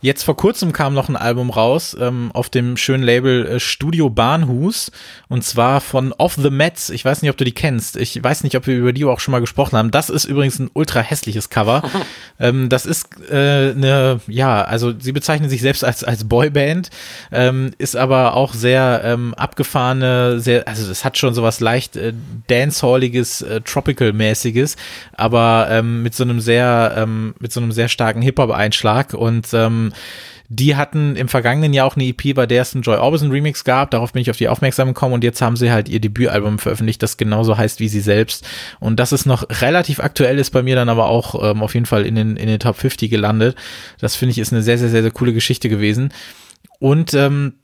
Jetzt vor kurzem kam noch ein Album raus ähm, auf dem schönen Label äh, Studio Bahnhus und zwar von Off the Mets. Ich weiß nicht, ob du die kennst. Ich weiß nicht, ob wir über die auch schon mal gesprochen haben. Das ist übrigens ein ultra hässliches Cover. ähm, das ist äh, eine, ja, also sie bezeichnen sich selbst als als Boyband, ähm, ist aber auch sehr ähm, abgefahrene, sehr, also es hat schon sowas leicht äh, dancehalliges, äh, tropical-mäßiges, aber ähm, mit so einem sehr, ähm, mit so einem sehr starken Hip-Hop-Einschlag und ähm, die hatten im vergangenen Jahr auch eine EP, bei der es einen Joy Orbison Remix gab. Darauf bin ich auf die aufmerksam gekommen und jetzt haben sie halt ihr Debütalbum veröffentlicht, das genauso heißt wie sie selbst. Und das ist noch relativ aktuell, ist bei mir dann aber auch ähm, auf jeden Fall in den, in den Top 50 gelandet. Das finde ich ist eine sehr, sehr, sehr, sehr coole Geschichte gewesen. Und ähm,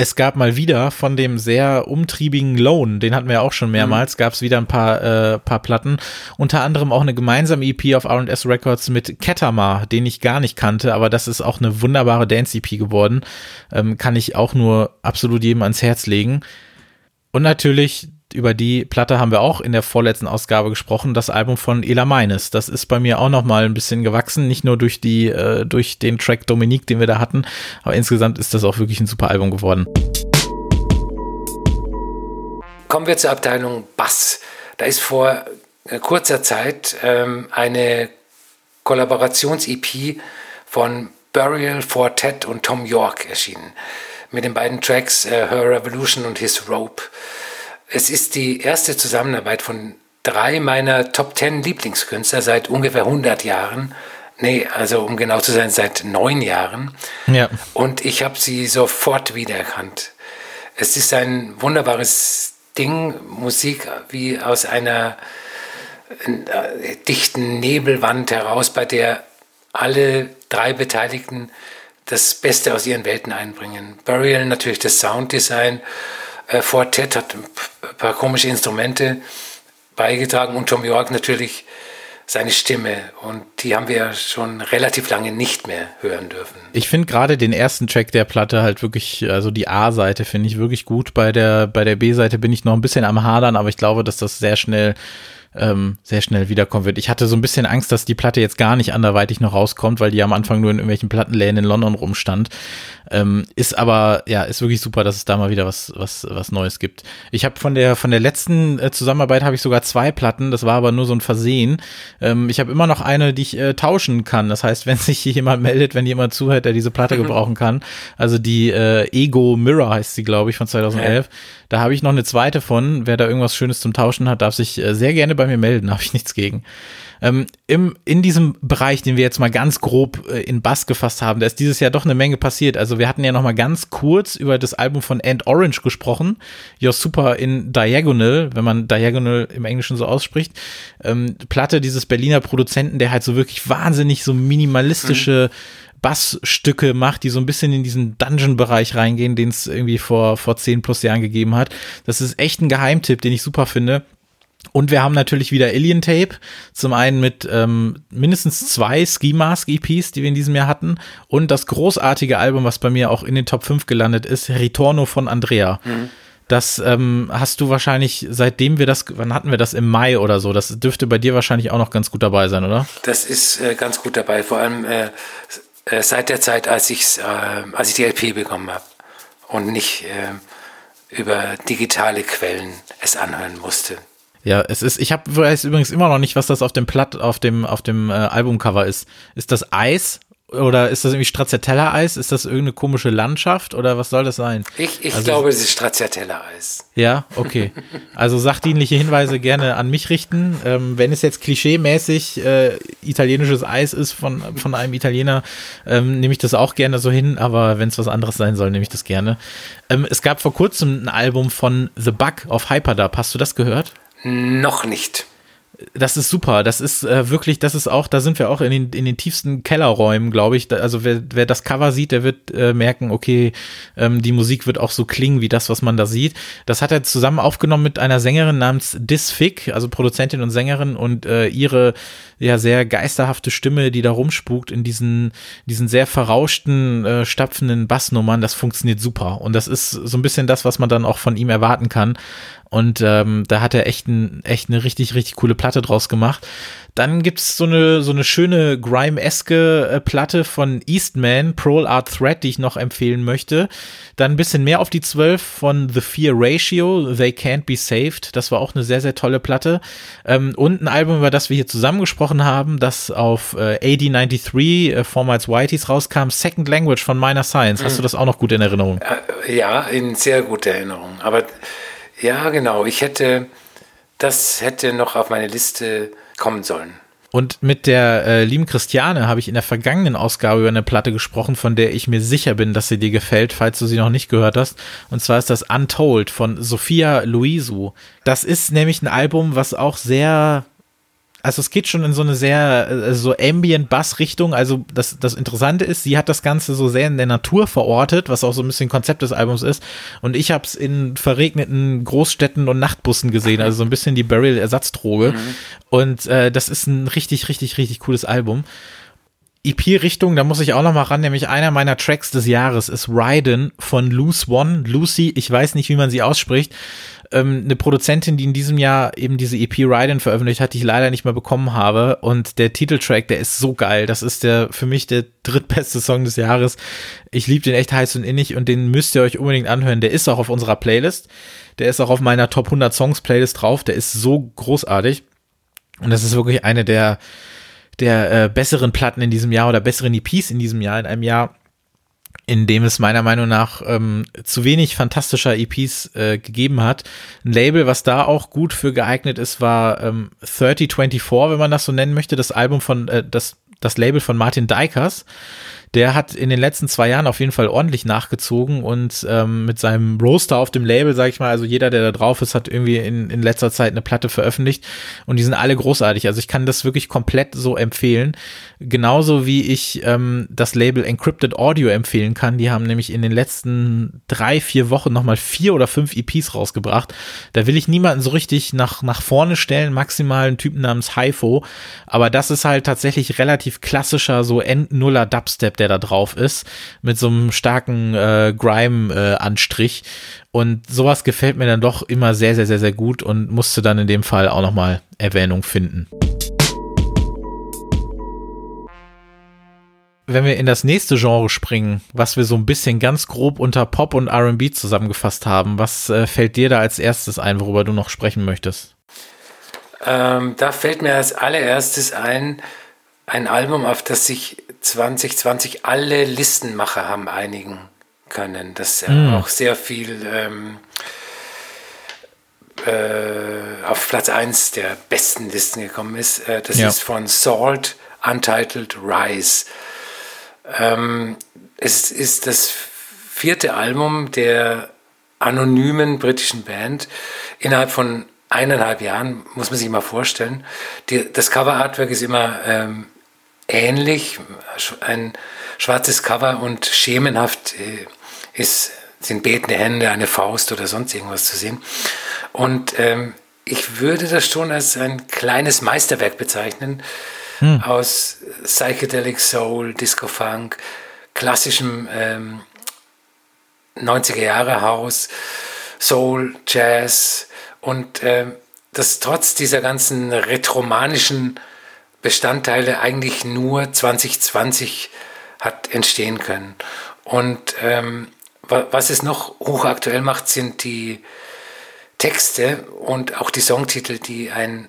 es gab mal wieder von dem sehr umtriebigen Lone, den hatten wir ja auch schon mehrmals, mhm. gab es wieder ein paar, äh, paar Platten. Unter anderem auch eine gemeinsame EP auf R&S Records mit Ketamar, den ich gar nicht kannte, aber das ist auch eine wunderbare Dance-EP geworden. Ähm, kann ich auch nur absolut jedem ans Herz legen. Und natürlich über die Platte haben wir auch in der vorletzten Ausgabe gesprochen, das Album von Ela Meines. Das ist bei mir auch noch mal ein bisschen gewachsen, nicht nur durch die äh, durch den Track Dominique, den wir da hatten, aber insgesamt ist das auch wirklich ein super Album geworden. Kommen wir zur Abteilung Bass. Da ist vor äh, kurzer Zeit ähm, eine Kollaborations-EP von Burial Fortet und Tom York erschienen. Mit den beiden Tracks äh, Her Revolution und His Rope. Es ist die erste Zusammenarbeit von drei meiner Top Ten Lieblingskünstler seit ungefähr 100 Jahren, Nee, also um genau zu sein, seit neun Jahren. Ja. Und ich habe sie sofort wiedererkannt. Es ist ein wunderbares Ding, Musik wie aus einer äh, dichten Nebelwand heraus, bei der alle drei Beteiligten das Beste aus ihren Welten einbringen. Burial natürlich das Sounddesign, äh, Fortet hat ein paar komische Instrumente beigetragen und Tom York natürlich seine Stimme und die haben wir schon relativ lange nicht mehr hören dürfen. Ich finde gerade den ersten Track der Platte halt wirklich, also die A-Seite finde ich wirklich gut. Bei der, bei der B-Seite bin ich noch ein bisschen am Hadern, aber ich glaube, dass das sehr schnell ähm, sehr schnell wiederkommen wird. Ich hatte so ein bisschen Angst, dass die Platte jetzt gar nicht anderweitig noch rauskommt, weil die am Anfang nur in irgendwelchen Plattenläden in London rumstand. Ähm, ist aber, ja, ist wirklich super, dass es da mal wieder was, was, was Neues gibt. Ich habe von der, von der letzten äh, Zusammenarbeit habe ich sogar zwei Platten, das war aber nur so ein Versehen. Ähm, ich habe immer noch eine, die ich äh, tauschen kann. Das heißt, wenn sich jemand meldet, wenn jemand zuhört, der diese Platte gebrauchen kann, also die äh, Ego Mirror heißt sie, glaube ich, von 2011. Ja. Da habe ich noch eine zweite von. Wer da irgendwas Schönes zum Tauschen hat, darf sich äh, sehr gerne bei mir melden, habe ich nichts gegen. Ähm, im, in diesem Bereich, den wir jetzt mal ganz grob äh, in Bass gefasst haben, da ist dieses Jahr doch eine Menge passiert. Also wir hatten ja noch mal ganz kurz über das Album von End Orange gesprochen. You're Super in Diagonal, wenn man Diagonal im Englischen so ausspricht. Ähm, Platte dieses Berliner Produzenten, der halt so wirklich wahnsinnig so minimalistische mhm. Bassstücke macht, die so ein bisschen in diesen Dungeon-Bereich reingehen, den es irgendwie vor, vor zehn plus Jahren gegeben hat. Das ist echt ein Geheimtipp, den ich super finde. Und wir haben natürlich wieder Alien Tape. Zum einen mit ähm, mindestens zwei Ski Mask EPs, die wir in diesem Jahr hatten. Und das großartige Album, was bei mir auch in den Top 5 gelandet ist, Ritorno von Andrea. Mhm. Das ähm, hast du wahrscheinlich, seitdem wir das, wann hatten wir das im Mai oder so? Das dürfte bei dir wahrscheinlich auch noch ganz gut dabei sein, oder? Das ist äh, ganz gut dabei, vor allem äh, äh, seit der Zeit, als, ich's, äh, als ich die LP bekommen habe und nicht äh, über digitale Quellen es anhören musste. Ja, es ist, ich habe weiß übrigens immer noch nicht, was das auf dem Platt, auf dem, auf dem äh, Albumcover ist. Ist das Eis oder ist das irgendwie Stracciatella-Eis? Ist das irgendeine komische Landschaft oder was soll das sein? Ich, ich also, glaube, es ist Stracciatella-Eis. Ja, okay. Also sachdienliche Hinweise gerne an mich richten. Ähm, wenn es jetzt klischeemäßig äh, italienisches Eis ist von, von einem Italiener, ähm, nehme ich das auch gerne so hin, aber wenn es was anderes sein soll, nehme ich das gerne. Ähm, es gab vor kurzem ein Album von The Bug auf Hyperdub. Hast du das gehört? Noch nicht. Das ist super. Das ist äh, wirklich, das ist auch, da sind wir auch in den, in den tiefsten Kellerräumen, glaube ich. Da, also wer, wer das Cover sieht, der wird äh, merken, okay, ähm, die Musik wird auch so klingen wie das, was man da sieht. Das hat er zusammen aufgenommen mit einer Sängerin namens Disfic, also Produzentin und Sängerin und äh, ihre ja sehr geisterhafte Stimme, die da rumspukt in diesen, diesen sehr verrauschten, äh, stapfenden Bassnummern. Das funktioniert super. Und das ist so ein bisschen das, was man dann auch von ihm erwarten kann. Und ähm, da hat er echt, ein, echt eine richtig, richtig coole Platte draus gemacht. Dann gibt's so eine, so eine schöne Grime-eske äh, Platte von Eastman, Prol Art Thread, die ich noch empfehlen möchte. Dann ein bisschen mehr auf die 12 von The Fear Ratio, They Can't Be Saved. Das war auch eine sehr, sehr tolle Platte. Ähm, und ein Album, über das wir hier zusammengesprochen haben, das auf äh, AD93, äh, Formats Whiteys rauskam, Second Language von Minor Science. Hast mhm. du das auch noch gut in Erinnerung? Äh, ja, in sehr guter Erinnerung. Aber ja, genau. Ich hätte, das hätte noch auf meine Liste kommen sollen. Und mit der äh, lieben Christiane habe ich in der vergangenen Ausgabe über eine Platte gesprochen, von der ich mir sicher bin, dass sie dir gefällt, falls du sie noch nicht gehört hast. Und zwar ist das Untold von Sophia Luisu. Das ist nämlich ein Album, was auch sehr also es geht schon in so eine sehr äh, so Ambient Bass Richtung. Also das das Interessante ist, sie hat das Ganze so sehr in der Natur verortet, was auch so ein bisschen Konzept des Albums ist. Und ich habe es in verregneten Großstädten und Nachtbussen gesehen, also so ein bisschen die Burial Ersatzdroge. Mhm. Und äh, das ist ein richtig richtig richtig cooles Album. EP-Richtung, da muss ich auch noch mal ran, nämlich einer meiner Tracks des Jahres ist Ryden von Loose One. Lucy, ich weiß nicht, wie man sie ausspricht ähm, eine Produzentin, die in diesem Jahr eben diese EP Ride veröffentlicht hat, die ich leider nicht mehr bekommen habe. Und der Titeltrack, der ist so geil. Das ist der für mich der drittbeste Song des Jahres. Ich liebe den echt heiß und innig und den müsst ihr euch unbedingt anhören. Der ist auch auf unserer Playlist. Der ist auch auf meiner Top 100 Songs Playlist drauf. Der ist so großartig. Und das ist wirklich eine der der äh, besseren Platten in diesem Jahr oder besseren EPs in diesem Jahr, in einem Jahr, in dem es meiner Meinung nach ähm, zu wenig fantastischer EPs äh, gegeben hat. Ein Label, was da auch gut für geeignet ist, war ähm, 3024, wenn man das so nennen möchte, das Album von, äh, das das Label von Martin Dykers der hat in den letzten zwei Jahren auf jeden Fall ordentlich nachgezogen und ähm, mit seinem Roaster auf dem Label, sag ich mal, also jeder, der da drauf ist, hat irgendwie in, in letzter Zeit eine Platte veröffentlicht und die sind alle großartig. Also ich kann das wirklich komplett so empfehlen. Genauso wie ich ähm, das Label Encrypted Audio empfehlen kann. Die haben nämlich in den letzten drei, vier Wochen nochmal vier oder fünf EPs rausgebracht. Da will ich niemanden so richtig nach, nach vorne stellen, maximal einen Typen namens Haifo. Aber das ist halt tatsächlich relativ klassischer, so Endnuller Dubstep, der da drauf ist, mit so einem starken äh, Grime-Anstrich. Äh, und sowas gefällt mir dann doch immer sehr, sehr, sehr, sehr gut und musste dann in dem Fall auch nochmal Erwähnung finden. wenn wir in das nächste Genre springen, was wir so ein bisschen ganz grob unter Pop und RB zusammengefasst haben, was äh, fällt dir da als erstes ein, worüber du noch sprechen möchtest? Ähm, da fällt mir als allererstes ein, ein Album, auf das sich 2020 alle Listenmacher haben einigen können, das mm. auch sehr viel ähm, äh, auf Platz 1 der besten Listen gekommen ist. Äh, das ja. ist von Salt, Untitled Rise. Ähm, es ist das vierte Album der anonymen britischen Band innerhalb von eineinhalb Jahren, muss man sich mal vorstellen. Die, das Cover-Artwork ist immer ähm, ähnlich, ein schwarzes Cover und schemenhaft äh, ist, sind betende Hände, eine Faust oder sonst irgendwas zu sehen. Und ähm, ich würde das schon als ein kleines Meisterwerk bezeichnen hm. aus Psychedelic Soul, Disco Funk, klassischem ähm, 90er Jahre Haus, Soul, Jazz und ähm, das trotz dieser ganzen retromanischen Bestandteile eigentlich nur 2020 hat entstehen können. Und ähm, was es noch hochaktuell macht, sind die Texte und auch die Songtitel, die ein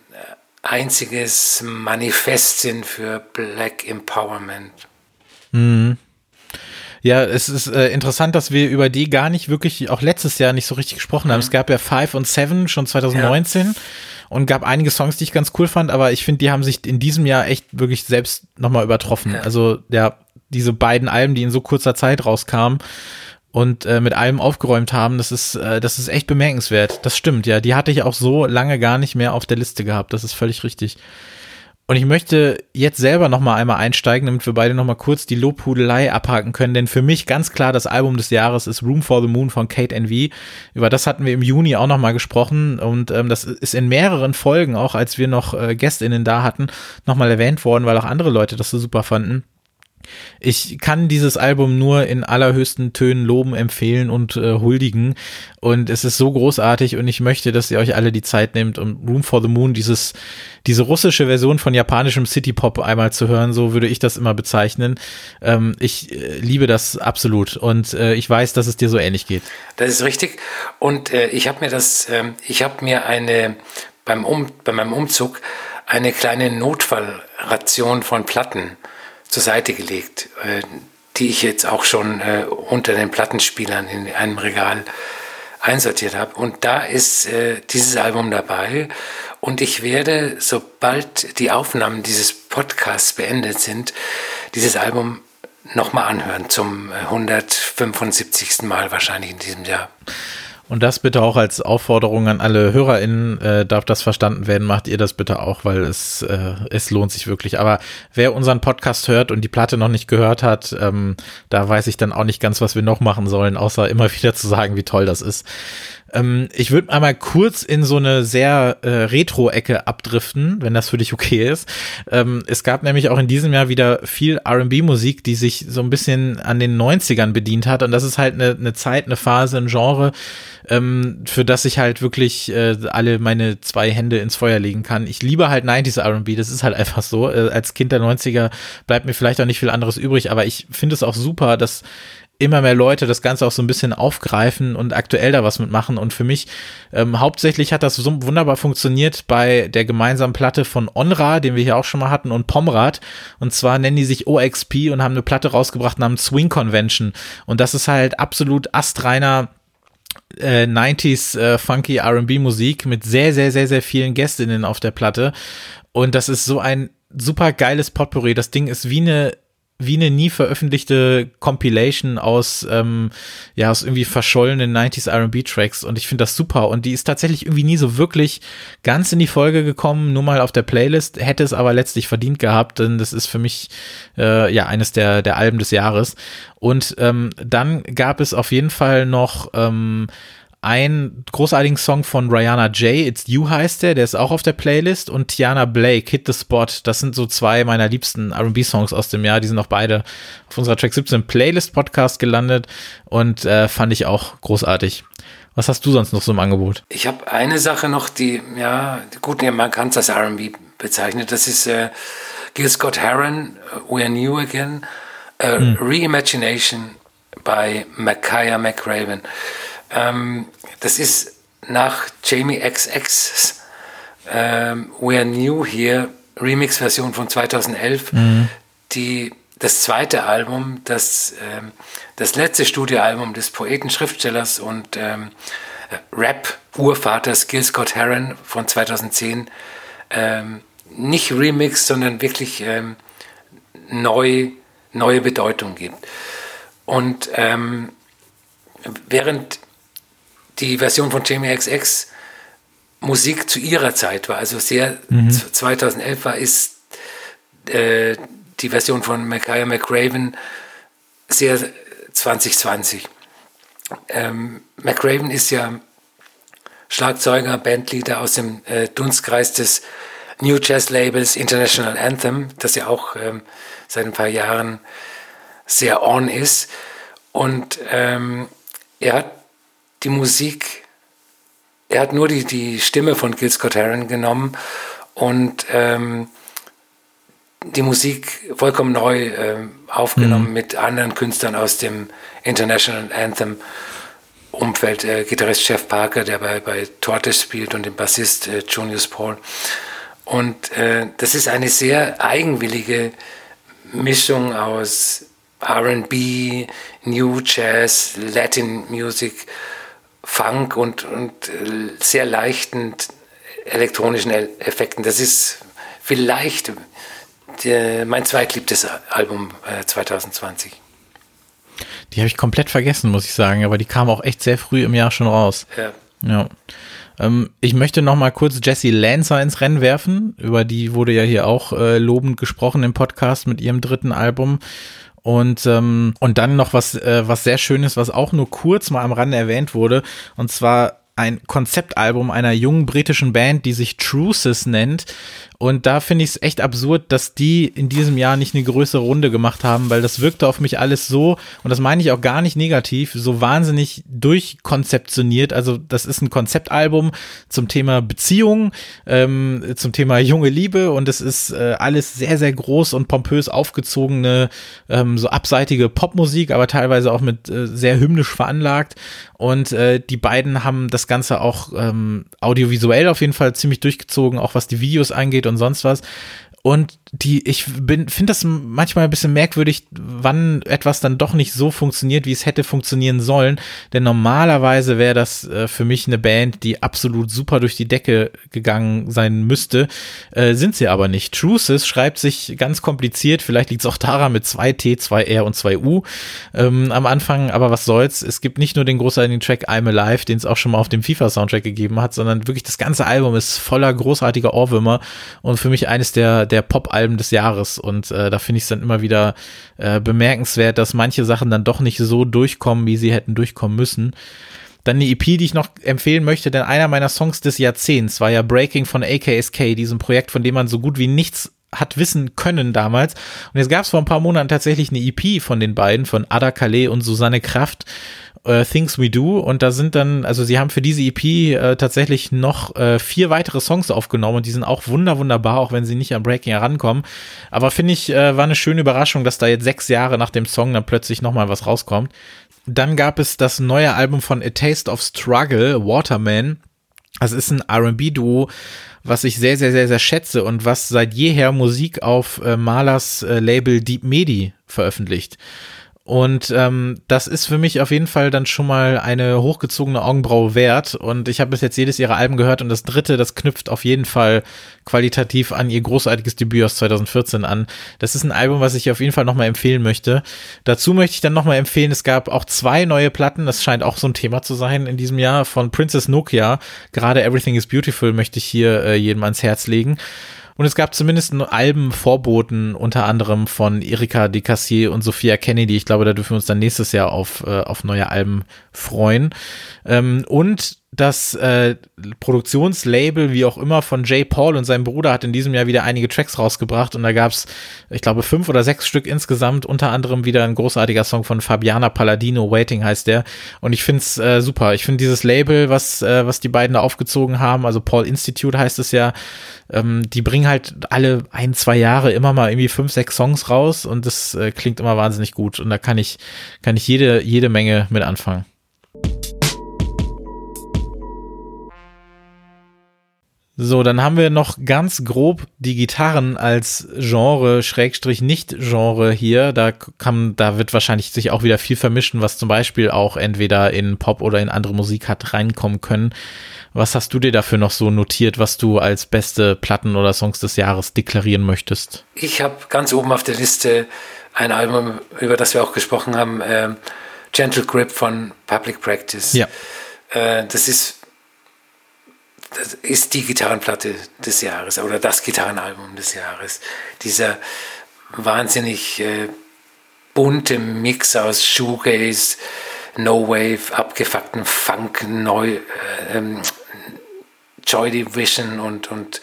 einziges Manifest sind für Black Empowerment. Mhm. Ja, es ist äh, interessant, dass wir über die gar nicht wirklich, auch letztes Jahr nicht so richtig gesprochen haben. Mhm. Es gab ja Five und Seven schon 2019 ja. Und gab einige Songs, die ich ganz cool fand, aber ich finde, die haben sich in diesem Jahr echt wirklich selbst nochmal übertroffen. Ja. Also ja, diese beiden Alben, die in so kurzer Zeit rauskamen, und äh, mit allem aufgeräumt haben, das ist, äh, das ist echt bemerkenswert. Das stimmt, ja. Die hatte ich auch so lange gar nicht mehr auf der Liste gehabt. Das ist völlig richtig. Und ich möchte jetzt selber noch mal einmal einsteigen, damit wir beide noch mal kurz die Lobhudelei abhaken können. Denn für mich ganz klar das Album des Jahres ist Room for the Moon von Kate NV. Über das hatten wir im Juni auch noch mal gesprochen und ähm, das ist in mehreren Folgen, auch als wir noch äh, GästInnen da hatten, noch mal erwähnt worden, weil auch andere Leute das so super fanden. Ich kann dieses Album nur in allerhöchsten Tönen loben, empfehlen und äh, huldigen. Und es ist so großartig und ich möchte, dass ihr euch alle die Zeit nehmt, um Room for the Moon, dieses, diese russische Version von japanischem City Pop einmal zu hören. So würde ich das immer bezeichnen. Ähm, ich äh, liebe das absolut und äh, ich weiß, dass es dir so ähnlich geht. Das ist richtig. Und äh, ich habe mir das, ähm, ich habe mir eine beim um, bei meinem Umzug eine kleine Notfallration von Platten zur Seite gelegt, äh, die ich jetzt auch schon äh, unter den Plattenspielern in einem Regal einsortiert habe. Und da ist äh, dieses Album dabei. Und ich werde, sobald die Aufnahmen dieses Podcasts beendet sind, dieses Album nochmal anhören, zum 175. Mal wahrscheinlich in diesem Jahr. Und das bitte auch als Aufforderung an alle HörerInnen, äh, darf das verstanden werden, macht ihr das bitte auch, weil es, äh, es lohnt sich wirklich. Aber wer unseren Podcast hört und die Platte noch nicht gehört hat, ähm, da weiß ich dann auch nicht ganz, was wir noch machen sollen, außer immer wieder zu sagen, wie toll das ist. Ähm, ich würde einmal kurz in so eine sehr äh, Retro-Ecke abdriften, wenn das für dich okay ist. Ähm, es gab nämlich auch in diesem Jahr wieder viel RB-Musik, die sich so ein bisschen an den 90ern bedient hat. Und das ist halt eine, eine Zeit, eine Phase, ein Genre, ähm, für das ich halt wirklich äh, alle meine zwei Hände ins Feuer legen kann. Ich liebe halt 90s RB, das ist halt einfach so. Äh, als Kind der 90er bleibt mir vielleicht auch nicht viel anderes übrig, aber ich finde es auch super, dass immer mehr Leute das Ganze auch so ein bisschen aufgreifen und aktuell da was mitmachen. Und für mich ähm, hauptsächlich hat das so wunderbar funktioniert bei der gemeinsamen Platte von Onra, den wir hier auch schon mal hatten, und Pomrad. Und zwar nennen die sich OXP und haben eine Platte rausgebracht namens Swing Convention. Und das ist halt absolut astreiner äh, 90s äh, funky R&B Musik mit sehr, sehr, sehr, sehr vielen Gästinnen auf der Platte. Und das ist so ein super geiles Potpourri. Das Ding ist wie eine wie eine nie veröffentlichte Compilation aus, ähm, ja, aus irgendwie verschollenen 90s R&B Tracks und ich finde das super und die ist tatsächlich irgendwie nie so wirklich ganz in die Folge gekommen, nur mal auf der Playlist, hätte es aber letztlich verdient gehabt, denn das ist für mich, äh, ja, eines der, der Alben des Jahres und ähm, dann gab es auf jeden Fall noch, ähm, einen großartigen Song von Rihanna J, It's You heißt der, der ist auch auf der Playlist und Tiana Blake, Hit the Spot, das sind so zwei meiner liebsten R&B-Songs aus dem Jahr, die sind auch beide auf unserer Track 17 Playlist-Podcast gelandet und äh, fand ich auch großartig. Was hast du sonst noch so im Angebot? Ich habe eine Sache noch, die, ja, gut, man kann es als R&B bezeichnen, das ist äh, Gil Scott Heron, We're New Again, äh, hm. Reimagination bei Micaiah McRaven. Ähm, das ist nach Jamie XX ähm, We're New Here Remix-Version von 2011, mhm. die das zweite Album, das, ähm, das letzte Studioalbum des Poeten, Schriftstellers und ähm, Rap-Urvaters Gil Scott Heron von 2010 ähm, nicht Remix, sondern wirklich ähm, neu, neue Bedeutung gibt. Und ähm, während die Version von Jamie XX Musik zu ihrer Zeit war, also sehr mhm. 2011 war, ist äh, die Version von Micaiah McRaven sehr 2020. Ähm, McRaven ist ja Schlagzeuger, Bandleader aus dem äh, Dunstkreis des New Jazz Labels International Anthem, das ja auch ähm, seit ein paar Jahren sehr on ist. Und ähm, er hat die Musik, er hat nur die, die Stimme von Gil Scott Heron genommen und ähm, die Musik vollkommen neu äh, aufgenommen mhm. mit anderen Künstlern aus dem International Anthem Umfeld, äh, Gitarrist Jeff Parker, der bei, bei Tortoise spielt und dem Bassist äh, Junius Paul. Und äh, das ist eine sehr eigenwillige Mischung aus RB, New Jazz, Latin Music Funk und, und äh, sehr leichten elektronischen Effekten. Das ist vielleicht der, mein zweitliebtes Album äh, 2020. Die habe ich komplett vergessen, muss ich sagen, aber die kam auch echt sehr früh im Jahr schon raus. Ja. ja. Ähm, ich möchte noch mal kurz Jessie Lancer ins Rennen werfen. Über die wurde ja hier auch äh, lobend gesprochen im Podcast mit ihrem dritten Album. Und, ähm, und dann noch was, äh, was sehr Schönes, was auch nur kurz mal am Rande erwähnt wurde. Und zwar ein Konzeptalbum einer jungen britischen Band, die sich Truces nennt. Und da finde ich es echt absurd, dass die in diesem Jahr nicht eine größere Runde gemacht haben, weil das wirkte auf mich alles so, und das meine ich auch gar nicht negativ, so wahnsinnig durchkonzeptioniert. Also das ist ein Konzeptalbum zum Thema Beziehung, ähm, zum Thema junge Liebe und es ist äh, alles sehr, sehr groß und pompös aufgezogene, ähm, so abseitige Popmusik, aber teilweise auch mit äh, sehr hymnisch veranlagt. Und äh, die beiden haben das Ganze auch ähm, audiovisuell auf jeden Fall ziemlich durchgezogen, auch was die Videos angeht und sonst was. Und die, ich bin, finde das manchmal ein bisschen merkwürdig, wann etwas dann doch nicht so funktioniert, wie es hätte funktionieren sollen. Denn normalerweise wäre das äh, für mich eine Band, die absolut super durch die Decke gegangen sein müsste. Äh, sind sie aber nicht. Truces schreibt sich ganz kompliziert, vielleicht liegt es auch daran mit zwei T, zwei R und zwei U ähm, am Anfang, aber was soll's. Es gibt nicht nur den großartigen Track I'm Alive, den es auch schon mal auf dem FIFA-Soundtrack gegeben hat, sondern wirklich das ganze Album ist voller großartiger Ohrwürmer und für mich eines der der Pop-Alben des Jahres. Und äh, da finde ich es dann immer wieder äh, bemerkenswert, dass manche Sachen dann doch nicht so durchkommen, wie sie hätten durchkommen müssen. Dann eine EP, die ich noch empfehlen möchte, denn einer meiner Songs des Jahrzehnts war ja Breaking von AKSK, diesem Projekt, von dem man so gut wie nichts hat wissen können damals. Und jetzt gab es vor ein paar Monaten tatsächlich eine EP von den beiden, von Ada Calais und Susanne Kraft äh, Things We Do und da sind dann, also sie haben für diese EP äh, tatsächlich noch äh, vier weitere Songs aufgenommen und die sind auch wunder wunderbar, auch wenn sie nicht am Breaking herankommen. Aber finde ich, war eine schöne Überraschung, dass da jetzt sechs Jahre nach dem Song dann plötzlich nochmal was rauskommt. Dann gab es das neue Album von A Taste of Struggle, Waterman. Das ist ein R&B-Duo, was ich sehr, sehr, sehr, sehr schätze und was seit jeher Musik auf äh, Malers äh, Label Deep Medi veröffentlicht. Und ähm, das ist für mich auf jeden Fall dann schon mal eine hochgezogene Augenbraue wert. Und ich habe bis jetzt jedes ihrer Alben gehört und das dritte, das knüpft auf jeden Fall qualitativ an ihr großartiges Debüt aus 2014 an. Das ist ein Album, was ich auf jeden Fall nochmal empfehlen möchte. Dazu möchte ich dann nochmal empfehlen, es gab auch zwei neue Platten, das scheint auch so ein Thema zu sein in diesem Jahr, von Princess Nokia. Gerade Everything is Beautiful möchte ich hier äh, jedem ans Herz legen. Und es gab zumindest Albenvorboten, unter anderem von Erika de Cassier und Sophia Kennedy. Ich glaube, da dürfen wir uns dann nächstes Jahr auf, äh, auf neue Alben freuen. Ähm, und das äh, Produktionslabel, wie auch immer, von Jay Paul und seinem Bruder hat in diesem Jahr wieder einige Tracks rausgebracht und da gab's, ich glaube, fünf oder sechs Stück insgesamt, unter anderem wieder ein großartiger Song von Fabiana Palladino, Waiting heißt der. Und ich find's äh, super. Ich finde dieses Label, was, äh, was die beiden da aufgezogen haben, also Paul Institute heißt es ja, ähm, die bringen halt alle ein, zwei Jahre immer mal irgendwie fünf, sechs Songs raus und das äh, klingt immer wahnsinnig gut. Und da kann ich, kann ich jede, jede Menge mit anfangen. So, dann haben wir noch ganz grob die Gitarren als Genre, Schrägstrich Nicht-Genre hier. Da kann, da wird wahrscheinlich sich auch wieder viel vermischen, was zum Beispiel auch entweder in Pop oder in andere Musik hat reinkommen können. Was hast du dir dafür noch so notiert, was du als beste Platten oder Songs des Jahres deklarieren möchtest? Ich habe ganz oben auf der Liste ein Album, über das wir auch gesprochen haben, äh, Gentle Grip von Public Practice. Ja. Äh, das ist das ist die Gitarrenplatte des Jahres oder das Gitarrenalbum des Jahres. Dieser wahnsinnig äh, bunte Mix aus Shoegaze, No Wave, abgefuckten Funk, neu, äh, ähm, Joy Division und, und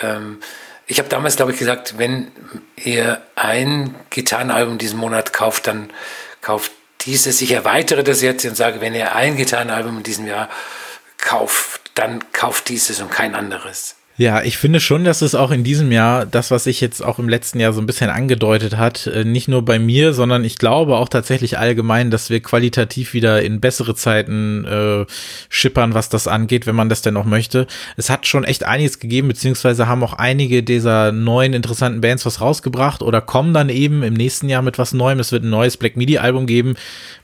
ähm, ich habe damals, glaube ich, gesagt, wenn ihr ein Gitarrenalbum diesen Monat kauft, dann kauft dieses. Ich erweitere das jetzt und sage, wenn ihr ein Gitarrenalbum in diesem Jahr kauft, dann kauft dieses und kein anderes. Ja, ich finde schon, dass es auch in diesem Jahr, das, was sich jetzt auch im letzten Jahr so ein bisschen angedeutet hat, äh, nicht nur bei mir, sondern ich glaube auch tatsächlich allgemein, dass wir qualitativ wieder in bessere Zeiten äh, schippern, was das angeht, wenn man das denn auch möchte. Es hat schon echt einiges gegeben, beziehungsweise haben auch einige dieser neuen interessanten Bands was rausgebracht oder kommen dann eben im nächsten Jahr mit was Neuem. Es wird ein neues Black Midi Album geben.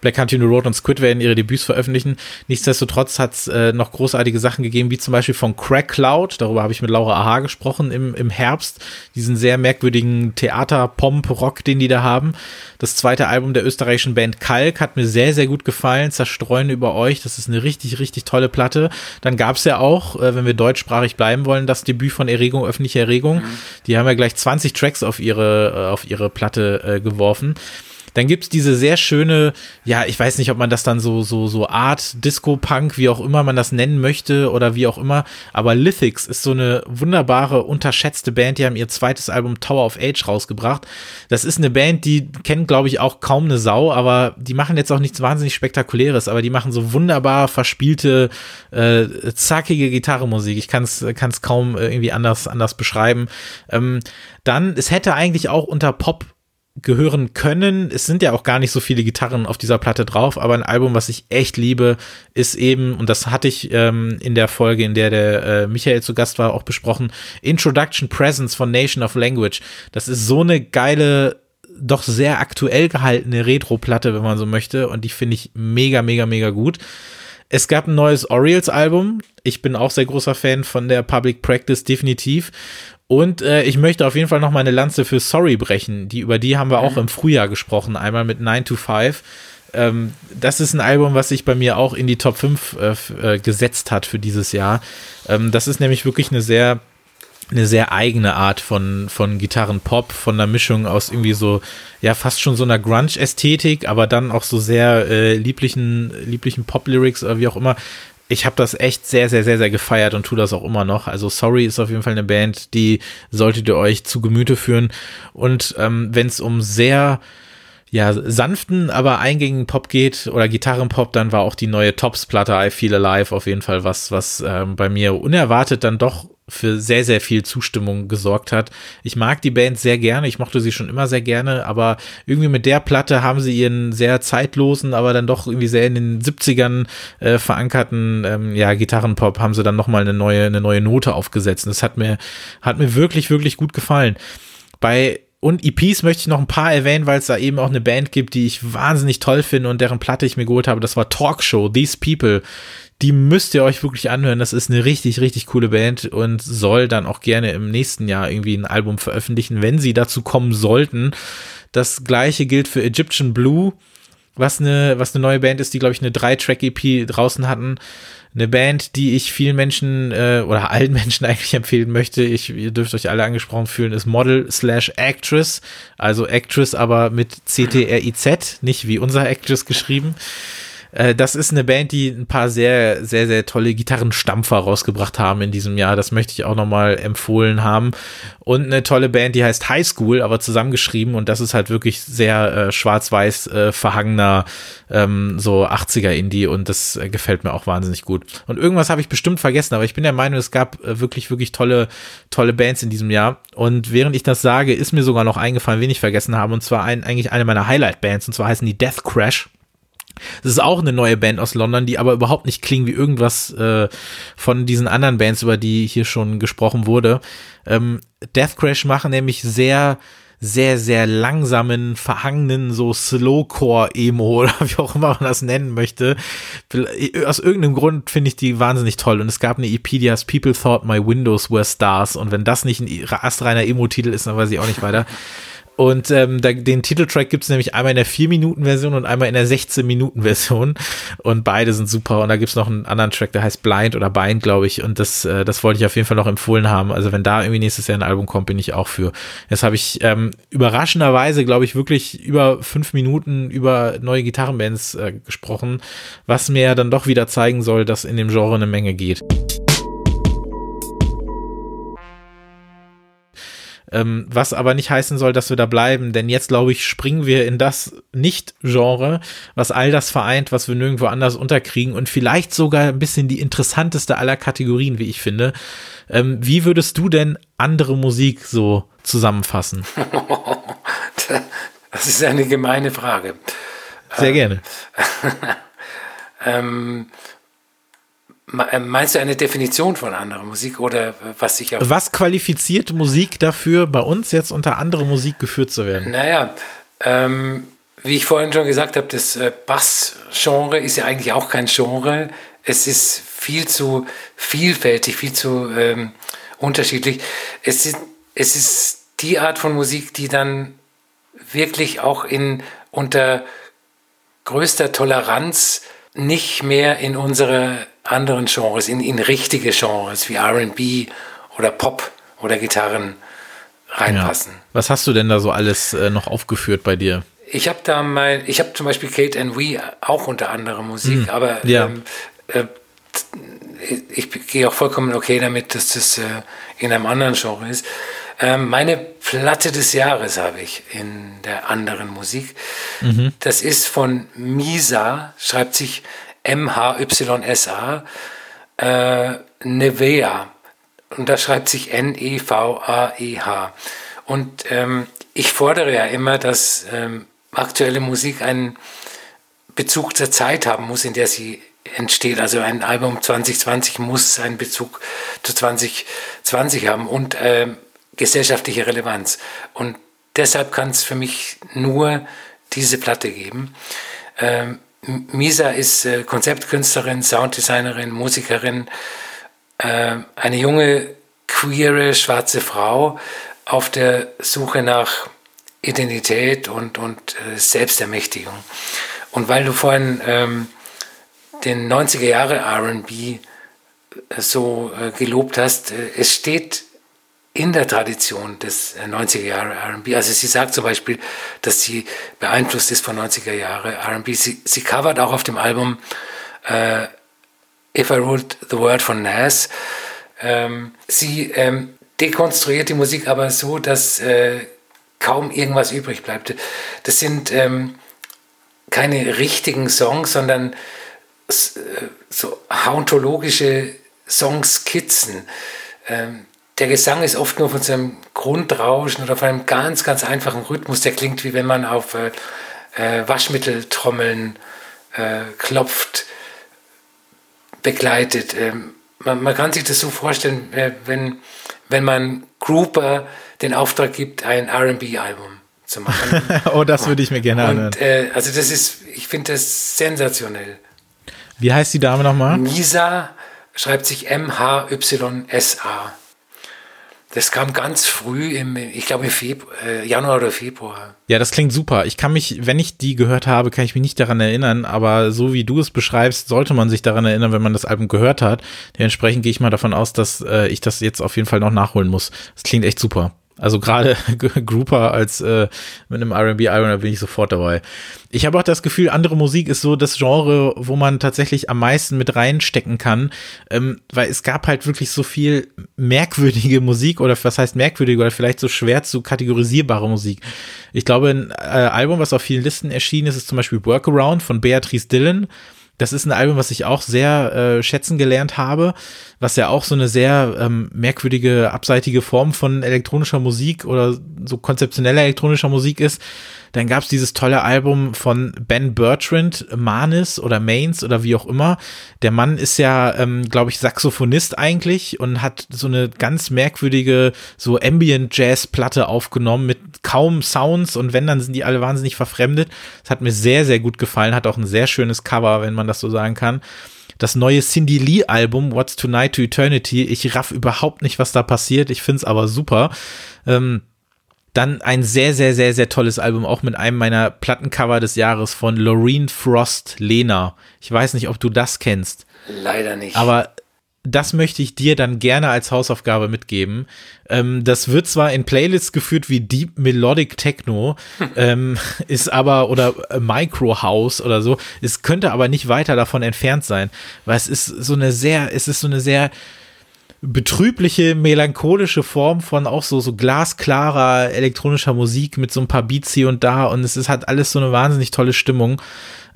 Black Country New Road und Squid werden ihre Debüts veröffentlichen. Nichtsdestotrotz hat es äh, noch großartige Sachen gegeben, wie zum Beispiel von Crack Cloud. Darüber habe ich mit Laura Aha gesprochen im, im Herbst. Diesen sehr merkwürdigen Theater-Pomp-Rock, den die da haben. Das zweite Album der österreichischen Band Kalk hat mir sehr, sehr gut gefallen. Zerstreuen über euch. Das ist eine richtig, richtig tolle Platte. Dann gab es ja auch, äh, wenn wir deutschsprachig bleiben wollen, das Debüt von Erregung, öffentliche Erregung. Mhm. Die haben ja gleich 20 Tracks auf ihre, äh, auf ihre Platte äh, geworfen. Dann gibt's diese sehr schöne, ja, ich weiß nicht, ob man das dann so, so, so Art Disco-Punk, wie auch immer man das nennen möchte oder wie auch immer, aber Lithics ist so eine wunderbare, unterschätzte Band, die haben ihr zweites Album Tower of Age rausgebracht. Das ist eine Band, die kennt, glaube ich, auch kaum eine Sau, aber die machen jetzt auch nichts wahnsinnig Spektakuläres, aber die machen so wunderbar verspielte, äh, zackige Gitarrenmusik. Ich kann es kaum irgendwie anders, anders beschreiben. Ähm, dann, es hätte eigentlich auch unter Pop gehören können. Es sind ja auch gar nicht so viele Gitarren auf dieser Platte drauf, aber ein Album, was ich echt liebe, ist eben, und das hatte ich ähm, in der Folge, in der der äh, Michael zu Gast war, auch besprochen, Introduction Presence von Nation of Language. Das ist so eine geile, doch sehr aktuell gehaltene Retro-Platte, wenn man so möchte, und die finde ich mega, mega, mega gut. Es gab ein neues Orioles-Album. Ich bin auch sehr großer Fan von der Public Practice, definitiv. Und äh, ich möchte auf jeden Fall noch meine Lanze für Sorry brechen. Die, über die haben wir auch mhm. im Frühjahr gesprochen, einmal mit 9 to 5. Ähm, das ist ein Album, was sich bei mir auch in die Top 5 äh, äh, gesetzt hat für dieses Jahr. Ähm, das ist nämlich wirklich eine sehr eine sehr eigene Art von, von Gitarrenpop, von einer Mischung aus irgendwie so, ja, fast schon so einer Grunge-Ästhetik, aber dann auch so sehr äh, lieblichen, lieblichen Pop-Lyrics oder wie auch immer ich habe das echt sehr, sehr, sehr, sehr gefeiert und tue das auch immer noch. Also Sorry ist auf jeden Fall eine Band, die solltet ihr euch zu Gemüte führen. Und ähm, wenn es um sehr ja, sanften, aber eingängigen Pop geht oder Gitarrenpop, dann war auch die neue Tops-Platte I Feel Alive auf jeden Fall was, was ähm, bei mir unerwartet dann doch für sehr, sehr viel Zustimmung gesorgt hat. Ich mag die Band sehr gerne, ich mochte sie schon immer sehr gerne, aber irgendwie mit der Platte haben sie ihren sehr zeitlosen, aber dann doch irgendwie sehr in den 70ern äh, verankerten ähm, ja, Gitarrenpop haben sie dann nochmal eine neue, eine neue Note aufgesetzt. Und das hat mir, hat mir wirklich, wirklich gut gefallen. Bei und EPs möchte ich noch ein paar erwähnen, weil es da eben auch eine Band gibt, die ich wahnsinnig toll finde und deren Platte ich mir geholt habe. Das war Talkshow, These People. Die müsst ihr euch wirklich anhören. Das ist eine richtig, richtig coole Band und soll dann auch gerne im nächsten Jahr irgendwie ein Album veröffentlichen, wenn sie dazu kommen sollten. Das gleiche gilt für Egyptian Blue, was eine, was eine neue Band ist, die, glaube ich, eine Drei-Track-EP draußen hatten eine Band, die ich vielen Menschen äh, oder allen Menschen eigentlich empfehlen möchte. Ich, ihr dürft euch alle angesprochen fühlen, ist Model slash Actress, also Actress, aber mit C-T-R-I-Z, nicht wie unser Actress geschrieben. Äh, das ist eine Band, die ein paar sehr, sehr, sehr tolle Gitarrenstampfer rausgebracht haben in diesem Jahr. Das möchte ich auch nochmal empfohlen haben. Und eine tolle Band, die heißt High School, aber zusammengeschrieben. Und das ist halt wirklich sehr äh, schwarz-weiß äh, verhangener, ähm, so 80er Indie. Und das äh, gefällt mir auch wahnsinnig gut. Und irgendwas habe ich bestimmt vergessen, aber ich bin der Meinung, es gab äh, wirklich, wirklich tolle, tolle Bands in diesem Jahr. Und während ich das sage, ist mir sogar noch eingefallen, wen ich vergessen habe. Und zwar ein, eigentlich eine meiner Highlight-Bands. Und zwar heißen die Death Crash. Das ist auch eine neue Band aus London, die aber überhaupt nicht klingen wie irgendwas äh, von diesen anderen Bands, über die hier schon gesprochen wurde. Ähm, Death Crash machen nämlich sehr sehr, sehr langsamen, verhangenen, so Slowcore-Emo oder wie auch immer man das nennen möchte. Aus irgendeinem Grund finde ich die wahnsinnig toll. Und es gab eine EP, die heißt People Thought My Windows Were Stars. Und wenn das nicht ein astreiner Emo-Titel ist, dann weiß ich auch nicht weiter. Und ähm, da, den Titeltrack gibt es nämlich einmal in der 4-Minuten-Version und einmal in der 16-Minuten-Version. Und beide sind super. Und da gibt es noch einen anderen Track, der heißt Blind oder Bind, glaube ich. Und das, äh, das wollte ich auf jeden Fall noch empfohlen haben. Also wenn da irgendwie nächstes Jahr ein Album kommt, bin ich auch für. Jetzt habe ich ähm, überraschenderweise, glaube ich, wirklich über fünf Minuten über neue Gitarrenbands äh, gesprochen, was mir dann doch wieder zeigen soll, dass in dem Genre eine Menge geht. Ähm, was aber nicht heißen soll, dass wir da bleiben, denn jetzt, glaube ich, springen wir in das Nicht-Genre, was all das vereint, was wir nirgendwo anders unterkriegen und vielleicht sogar ein bisschen die interessanteste aller Kategorien, wie ich finde. Ähm, wie würdest du denn andere Musik so zusammenfassen? Das ist eine gemeine Frage. Sehr gerne. ähm, äh, meinst du eine Definition von anderer Musik oder was ich auch. Was qualifiziert Musik dafür, bei uns jetzt unter andere Musik geführt zu werden? Naja, ähm, wie ich vorhin schon gesagt habe, das äh, Bass-Genre ist ja eigentlich auch kein Genre. Es ist viel zu vielfältig, viel zu ähm, unterschiedlich. Es ist, es ist die Art von Musik, die dann wirklich auch in unter größter Toleranz nicht mehr in unsere anderen Genres, in, in richtige Genres wie RB oder Pop oder Gitarren reinpassen. Ja. Was hast du denn da so alles äh, noch aufgeführt bei dir? Ich habe da mal, ich habe zum Beispiel Kate and We auch unter anderem Musik, mhm. aber ja. ähm, äh, ich gehe auch vollkommen okay damit, dass das äh, in einem anderen Genre ist. Ähm, meine Platte des Jahres habe ich in der anderen Musik. Mhm. Das ist von Misa, schreibt sich M-H-Y-S-A, äh, Nevea. Und da schreibt sich N-E-V-A-E-H. Und ähm, ich fordere ja immer, dass ähm, aktuelle Musik einen Bezug zur Zeit haben muss, in der sie entsteht. Also ein Album 2020 muss einen Bezug zu 2020 haben und äh, gesellschaftliche Relevanz. Und deshalb kann es für mich nur diese Platte geben. Ähm, Misa ist äh, Konzeptkünstlerin, Sounddesignerin, Musikerin, äh, eine junge, queere, schwarze Frau auf der Suche nach Identität und, und äh, Selbstermächtigung. Und weil du vorhin ähm, den 90er Jahre RB äh, so äh, gelobt hast, äh, es steht in der Tradition des 90er äh, Jahre RB. Also sie sagt zum Beispiel, dass sie beeinflusst ist von 90er Jahre RB. Sie, sie covert auch auf dem Album äh, If I Ruled the World von Nas. Ähm, sie ähm, dekonstruiert die Musik aber so, dass äh, kaum irgendwas übrig bleibt. Das sind ähm, keine richtigen Songs, sondern äh, so hauntologische Songskizzen. Ähm, der Gesang ist oft nur von seinem Grundrauschen oder von einem ganz, ganz einfachen Rhythmus. Der klingt wie wenn man auf äh, äh, Waschmitteltrommeln äh, klopft, begleitet. Ähm, man, man, kann sich das so vorstellen, äh, wenn, wenn man Grouper den Auftrag gibt, ein RB-Album zu machen. oh, das würde ich mir gerne Und anhören. äh, also das ist, ich finde das sensationell. Wie heißt die Dame nochmal? Misa schreibt sich M-H-Y-S-A. Das kam ganz früh, im, ich glaube im Februar, äh, Januar oder Februar. Ja, das klingt super. Ich kann mich, wenn ich die gehört habe, kann ich mich nicht daran erinnern, aber so wie du es beschreibst, sollte man sich daran erinnern, wenn man das Album gehört hat. Dementsprechend gehe ich mal davon aus, dass äh, ich das jetzt auf jeden Fall noch nachholen muss. Das klingt echt super. Also gerade Grouper als äh, mit einem R&B-Album, da bin ich sofort dabei. Ich habe auch das Gefühl, andere Musik ist so das Genre, wo man tatsächlich am meisten mit reinstecken kann, ähm, weil es gab halt wirklich so viel merkwürdige Musik oder was heißt merkwürdige oder vielleicht so schwer zu kategorisierbare Musik. Ich glaube, ein äh, Album, was auf vielen Listen erschienen ist, ist zum Beispiel Workaround von Beatrice Dillon. Das ist ein Album, was ich auch sehr äh, schätzen gelernt habe, was ja auch so eine sehr ähm, merkwürdige, abseitige Form von elektronischer Musik oder so konzeptioneller elektronischer Musik ist. Dann gab es dieses tolle Album von Ben Bertrand, Manis oder Mains oder wie auch immer. Der Mann ist ja, ähm, glaube ich, Saxophonist eigentlich und hat so eine ganz merkwürdige, so Ambient-Jazz-Platte aufgenommen mit kaum Sounds und wenn, dann sind die alle wahnsinnig verfremdet. Das hat mir sehr, sehr gut gefallen, hat auch ein sehr schönes Cover, wenn man das so sagen kann das neue Cindy Lee Album What's Tonight to Eternity. Ich raff überhaupt nicht, was da passiert. Ich find's aber super. Ähm, dann ein sehr, sehr, sehr, sehr tolles Album, auch mit einem meiner Plattencover des Jahres von Loreen Frost Lena. Ich weiß nicht, ob du das kennst. Leider nicht. Aber das möchte ich dir dann gerne als Hausaufgabe mitgeben. Ähm, das wird zwar in Playlists geführt wie Deep Melodic Techno, ähm, ist aber, oder Micro House oder so, es könnte aber nicht weiter davon entfernt sein, weil es ist so eine sehr, es ist so eine sehr betrübliche, melancholische Form von auch so, so glasklarer elektronischer Musik mit so ein paar Beats hier und da und es ist halt alles so eine wahnsinnig tolle Stimmung.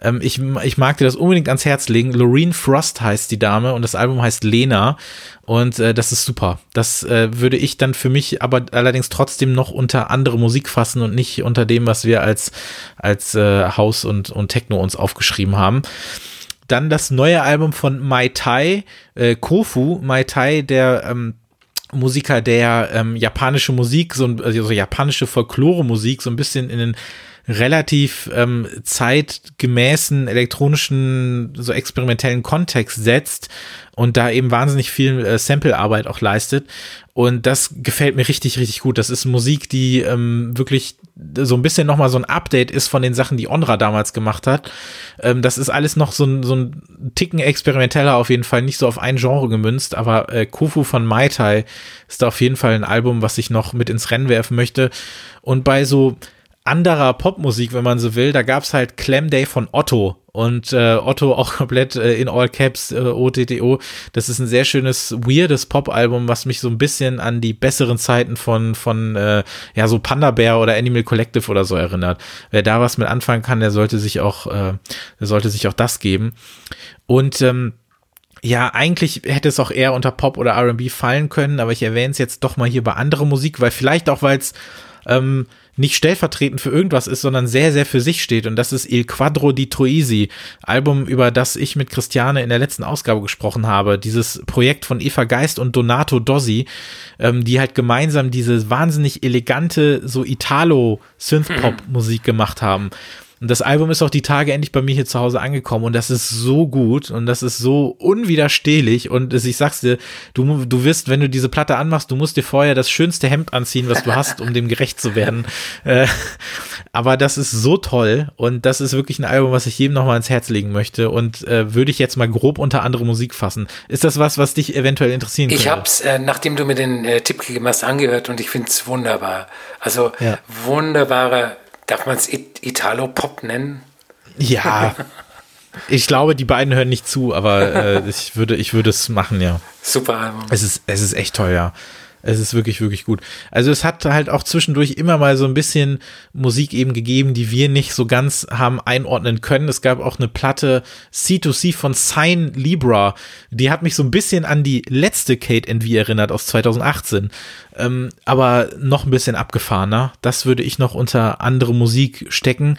Ähm, ich, ich mag dir das unbedingt ans Herz legen. Loreen Frost heißt die Dame und das Album heißt Lena und äh, das ist super. Das äh, würde ich dann für mich aber allerdings trotzdem noch unter andere Musik fassen und nicht unter dem, was wir als, als äh, House und, und Techno uns aufgeschrieben haben. Dann das neue Album von Mai Tai, äh, Kofu, Mai Tai, der ähm, Musiker, der ähm, japanische Musik, so, also japanische Folklore-Musik so ein bisschen in den relativ ähm, zeitgemäßen elektronischen, so experimentellen Kontext setzt und da eben wahnsinnig viel äh, Samplearbeit auch leistet. Und das gefällt mir richtig, richtig gut. Das ist Musik, die ähm, wirklich so ein bisschen nochmal so ein Update ist von den Sachen, die Onra damals gemacht hat. Ähm, das ist alles noch so ein, so ein Ticken experimenteller auf jeden Fall, nicht so auf ein Genre gemünzt, aber äh, Kufu von Mai Tai ist da auf jeden Fall ein Album, was ich noch mit ins Rennen werfen möchte. Und bei so anderer Popmusik, wenn man so will. Da gab's halt Clam Day von Otto und äh, Otto auch komplett äh, in All Caps äh, OTTO. Das ist ein sehr schönes, weirdes Pop-Album, was mich so ein bisschen an die besseren Zeiten von von äh, ja so Panda Bear oder Animal Collective oder so erinnert. Wer da was mit anfangen kann, der sollte sich auch, äh, der sollte sich auch das geben. Und ähm, ja, eigentlich hätte es auch eher unter Pop oder R&B fallen können, aber ich erwähne es jetzt doch mal hier bei anderer Musik, weil vielleicht auch, weil es ähm, nicht stellvertretend für irgendwas ist, sondern sehr, sehr für sich steht. Und das ist Il Quadro di Troisi, Album, über das ich mit Christiane in der letzten Ausgabe gesprochen habe. Dieses Projekt von Eva Geist und Donato Dossi, ähm, die halt gemeinsam diese wahnsinnig elegante, so Italo-Synthpop-Musik gemacht haben. Und das Album ist auch die Tage endlich bei mir hier zu Hause angekommen und das ist so gut und das ist so unwiderstehlich und ich sag's dir, du, du wirst, wenn du diese Platte anmachst, du musst dir vorher das schönste Hemd anziehen, was du hast, um dem gerecht zu werden. Äh, aber das ist so toll und das ist wirklich ein Album, was ich jedem nochmal ins Herz legen möchte und äh, würde ich jetzt mal grob unter andere Musik fassen. Ist das was, was dich eventuell interessieren könnte? Ich hab's, äh, nachdem du mir den äh, Tipp gegeben hast, angehört und ich find's wunderbar. Also Ja. wunderbare Darf man es Italo-Pop nennen? Ja. Ich glaube, die beiden hören nicht zu, aber äh, ich würde, ich würde es machen, ja. Super Album. Es ist, es ist echt toll, ja. Es ist wirklich, wirklich gut. Also es hat halt auch zwischendurch immer mal so ein bisschen Musik eben gegeben, die wir nicht so ganz haben einordnen können. Es gab auch eine Platte C2C von Sign Libra. Die hat mich so ein bisschen an die letzte Kate NV erinnert aus 2018. Ähm, aber noch ein bisschen abgefahrener. Das würde ich noch unter andere Musik stecken.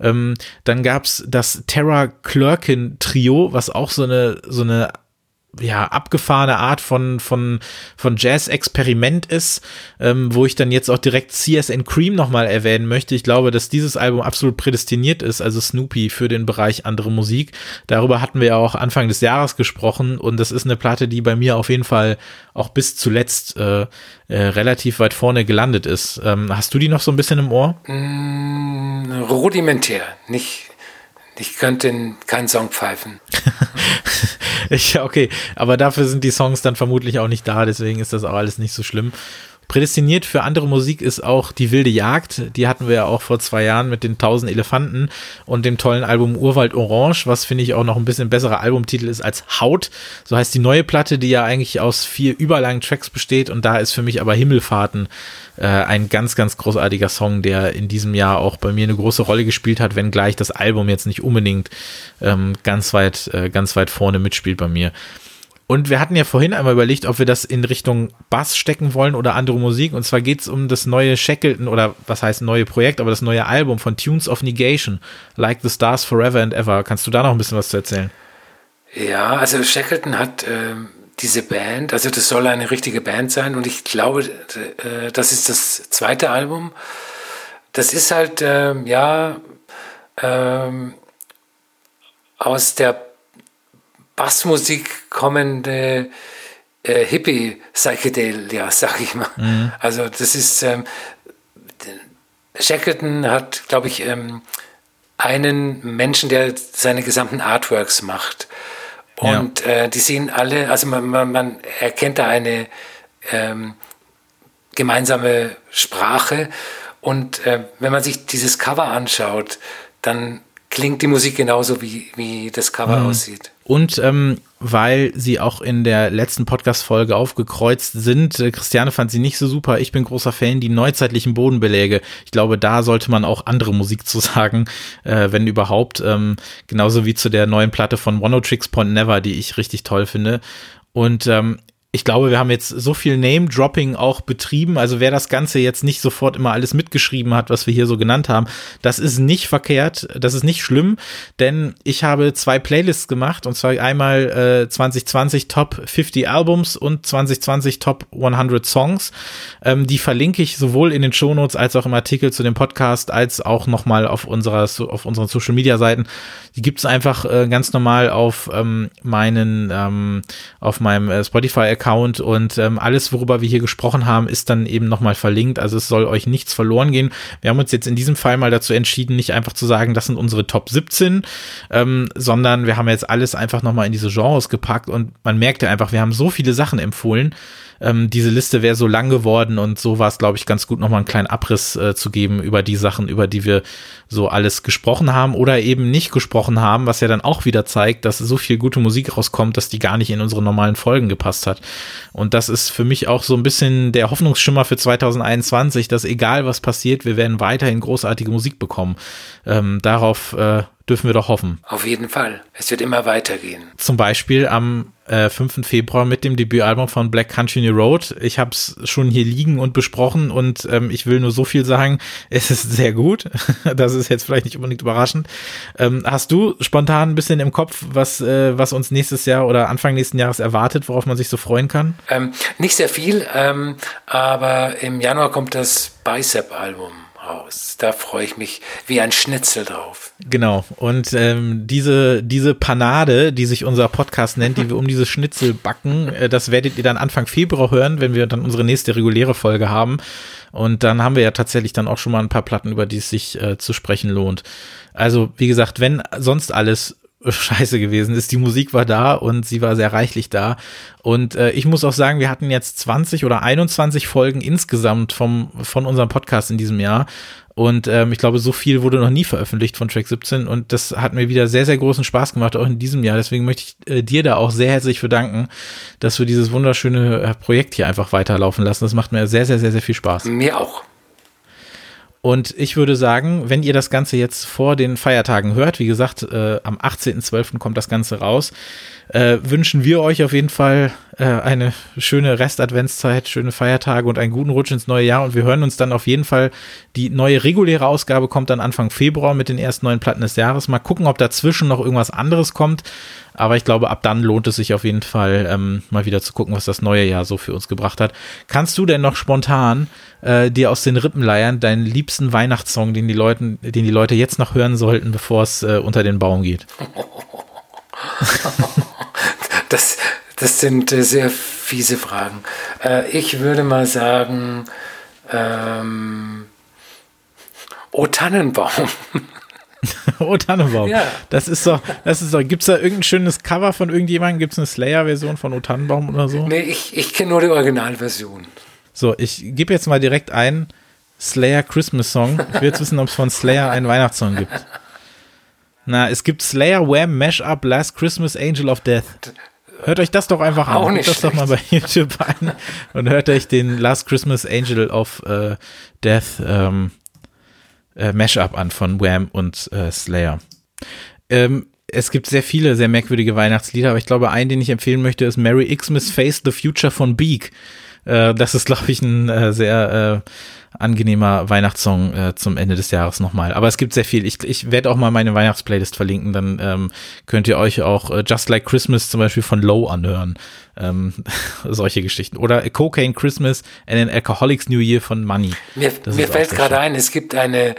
Ähm, dann gab's das Terra Clerkin Trio, was auch so eine, so eine ja, abgefahrene Art von, von, von Jazz-Experiment ist, ähm, wo ich dann jetzt auch direkt CSN Cream nochmal erwähnen möchte. Ich glaube, dass dieses Album absolut prädestiniert ist, also Snoopy für den Bereich andere Musik. Darüber hatten wir ja auch Anfang des Jahres gesprochen und das ist eine Platte, die bei mir auf jeden Fall auch bis zuletzt äh, äh, relativ weit vorne gelandet ist. Ähm, hast du die noch so ein bisschen im Ohr? Mm, rudimentär, nicht ich könnte keinen Song pfeifen. ja, okay. Aber dafür sind die Songs dann vermutlich auch nicht da, deswegen ist das auch alles nicht so schlimm. Prädestiniert für andere Musik ist auch Die wilde Jagd. Die hatten wir ja auch vor zwei Jahren mit den Tausend Elefanten und dem tollen Album Urwald Orange, was finde ich auch noch ein bisschen besserer Albumtitel ist als Haut. So heißt die neue Platte, die ja eigentlich aus vier überlangen Tracks besteht und da ist für mich aber Himmelfahrten äh, ein ganz, ganz großartiger Song, der in diesem Jahr auch bei mir eine große Rolle gespielt hat, wenngleich das Album jetzt nicht unbedingt ähm, ganz weit, äh, ganz weit vorne mitspielt bei mir. Und wir hatten ja vorhin einmal überlegt, ob wir das in Richtung Bass stecken wollen oder andere Musik. Und zwar geht es um das neue Shackleton oder was heißt neue Projekt, aber das neue Album von Tunes of Negation, Like the Stars Forever and Ever. Kannst du da noch ein bisschen was zu erzählen? Ja, also Shackleton hat ähm, diese Band, also das soll eine richtige Band sein und ich glaube, äh, das ist das zweite Album. Das ist halt, äh, ja, ähm, aus der Bassmusik kommende äh, Hippie-Psychedelia, sag ich mal. Mhm. Also das ist, ähm, Shackleton hat, glaube ich, ähm, einen Menschen, der seine gesamten Artworks macht. Und ja. äh, die sehen alle, also man, man, man erkennt da eine ähm, gemeinsame Sprache. Und äh, wenn man sich dieses Cover anschaut, dann klingt die Musik genauso, wie, wie das Cover mhm. aussieht. Und ähm, weil sie auch in der letzten Podcast-Folge aufgekreuzt sind. Äh, Christiane fand sie nicht so super. Ich bin großer Fan, die neuzeitlichen Bodenbeläge. Ich glaube, da sollte man auch andere Musik zu sagen, äh, wenn überhaupt. Ähm, genauso wie zu der neuen Platte von One Tricks Point Never, die ich richtig toll finde. Und ähm, ich glaube, wir haben jetzt so viel Name-Dropping auch betrieben. Also wer das Ganze jetzt nicht sofort immer alles mitgeschrieben hat, was wir hier so genannt haben, das ist nicht verkehrt, das ist nicht schlimm, denn ich habe zwei Playlists gemacht und zwar einmal äh, 2020 Top 50 Albums und 2020 Top 100 Songs. Ähm, die verlinke ich sowohl in den Shownotes als auch im Artikel zu dem Podcast als auch nochmal auf unserer auf unseren Social Media Seiten. Die gibt's einfach äh, ganz normal auf ähm, meinen ähm, auf meinem äh, Spotify Account Account und ähm, alles, worüber wir hier gesprochen haben, ist dann eben nochmal verlinkt. Also es soll euch nichts verloren gehen. Wir haben uns jetzt in diesem Fall mal dazu entschieden, nicht einfach zu sagen, das sind unsere Top 17, ähm, sondern wir haben jetzt alles einfach nochmal in diese Genres gepackt und man merkt ja einfach, wir haben so viele Sachen empfohlen ähm, diese Liste wäre so lang geworden und so war es, glaube ich, ganz gut, nochmal einen kleinen Abriss äh, zu geben über die Sachen, über die wir so alles gesprochen haben oder eben nicht gesprochen haben, was ja dann auch wieder zeigt, dass so viel gute Musik rauskommt, dass die gar nicht in unsere normalen Folgen gepasst hat. Und das ist für mich auch so ein bisschen der Hoffnungsschimmer für 2021, dass egal was passiert, wir werden weiterhin großartige Musik bekommen. Ähm, darauf äh, dürfen wir doch hoffen. Auf jeden Fall. Es wird immer weitergehen. Zum Beispiel am äh, 5. Februar mit dem Debütalbum von Black Country New Road. Ich habe es schon hier liegen und besprochen und ähm, ich will nur so viel sagen, es ist sehr gut. das ist jetzt vielleicht nicht unbedingt überraschend. Ähm, hast du spontan ein bisschen im Kopf, was, äh, was uns nächstes Jahr oder Anfang nächsten Jahres erwartet, worauf man sich so freuen kann? Ähm, nicht sehr viel, ähm, aber im Januar kommt das Bicep-Album raus. Da freue ich mich wie ein Schnitzel drauf. Genau. Und ähm, diese, diese Panade, die sich unser Podcast nennt, die wir um diese Schnitzel backen, äh, das werdet ihr dann Anfang Februar hören, wenn wir dann unsere nächste reguläre Folge haben. Und dann haben wir ja tatsächlich dann auch schon mal ein paar Platten, über die es sich äh, zu sprechen lohnt. Also, wie gesagt, wenn sonst alles scheiße gewesen ist. Die Musik war da und sie war sehr reichlich da. Und äh, ich muss auch sagen, wir hatten jetzt 20 oder 21 Folgen insgesamt vom, von unserem Podcast in diesem Jahr. Und ähm, ich glaube, so viel wurde noch nie veröffentlicht von Track 17 und das hat mir wieder sehr, sehr großen Spaß gemacht, auch in diesem Jahr. Deswegen möchte ich äh, dir da auch sehr herzlich für danken, dass wir dieses wunderschöne äh, Projekt hier einfach weiterlaufen lassen. Das macht mir sehr, sehr, sehr, sehr viel Spaß. Mir auch. Und ich würde sagen, wenn ihr das Ganze jetzt vor den Feiertagen hört, wie gesagt, äh, am 18.12. kommt das Ganze raus, äh, wünschen wir euch auf jeden Fall äh, eine schöne Rest-Adventszeit, schöne Feiertage und einen guten Rutsch ins neue Jahr. Und wir hören uns dann auf jeden Fall. Die neue reguläre Ausgabe kommt dann Anfang Februar mit den ersten neuen Platten des Jahres. Mal gucken, ob dazwischen noch irgendwas anderes kommt. Aber ich glaube, ab dann lohnt es sich auf jeden Fall, ähm, mal wieder zu gucken, was das neue Jahr so für uns gebracht hat. Kannst du denn noch spontan äh, dir aus den Rippen leiern deinen liebsten Weihnachtssong, den die Leute, den die Leute jetzt noch hören sollten, bevor es äh, unter den Baum geht? das, das sind äh, sehr fiese Fragen. Äh, ich würde mal sagen, ähm, O Tannenbaum. oh, Tannenbaum. Ja. Das ist doch, das ist doch, gibt es da irgendein schönes Cover von irgendjemandem? Gibt es eine Slayer-Version von O Tannenbaum oder so? Nee, ich, ich kenne nur die Originalversion. So, ich gebe jetzt mal direkt ein Slayer Christmas Song. Ich will jetzt wissen, ob es von Slayer einen Weihnachtssong gibt. Na, es gibt Slayer Wham Mashup Last Christmas Angel of Death. Hört euch das doch einfach an. Auch nicht das schlecht. doch mal bei YouTube ein und hört euch den Last Christmas Angel of äh, Death ähm, äh, Mashup an von Wham und äh, Slayer. Ähm, es gibt sehr viele sehr merkwürdige Weihnachtslieder, aber ich glaube, einen, den ich empfehlen möchte, ist Merry Xmas Face the Future von Beak. Äh, das ist, glaube ich, ein äh, sehr äh, angenehmer Weihnachtssong äh, zum Ende des Jahres nochmal. Aber es gibt sehr viel. Ich, ich werde auch mal meine Weihnachtsplaylist verlinken. Dann ähm, könnt ihr euch auch äh, Just Like Christmas zum Beispiel von Low anhören. Ähm, solche Geschichten. Oder Cocaine Christmas and an Alcoholics New Year von Money. Mir, mir fällt gerade ein, es gibt eine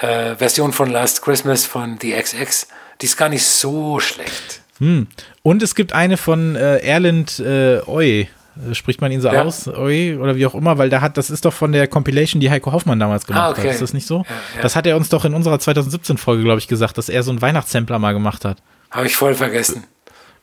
äh, Version von Last Christmas von The XX. Die ist gar nicht so schlecht. Hm. Und es gibt eine von äh, Erland äh, Oy. Äh, spricht man ihn so ja. aus, Oi, oder wie auch immer, weil da hat, das ist doch von der Compilation, die Heiko Hoffmann damals gemacht ah, okay. hat. Ist das nicht so? Ja, ja. Das hat er uns doch in unserer 2017-Folge, glaube ich, gesagt, dass er so einen Weihnachtssampler mal gemacht hat. Habe ich voll vergessen.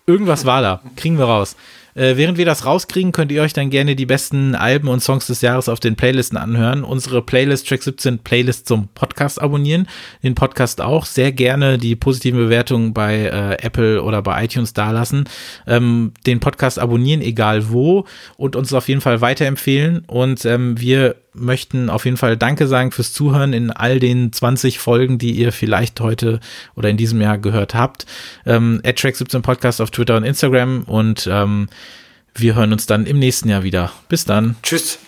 Irgendwas war da. Kriegen wir raus. Äh, während wir das rauskriegen, könnt ihr euch dann gerne die besten Alben und Songs des Jahres auf den Playlisten anhören. Unsere Playlist Track 17 Playlist zum Podcast abonnieren. Den Podcast auch. Sehr gerne die positiven Bewertungen bei äh, Apple oder bei iTunes dalassen. Ähm, den Podcast abonnieren, egal wo. Und uns auf jeden Fall weiterempfehlen. Und ähm, wir möchten auf jeden Fall Danke sagen fürs Zuhören in all den 20 Folgen, die ihr vielleicht heute oder in diesem Jahr gehört habt. Ähm, Track17 Podcast auf Twitter und Instagram und ähm, wir hören uns dann im nächsten Jahr wieder. Bis dann. Tschüss.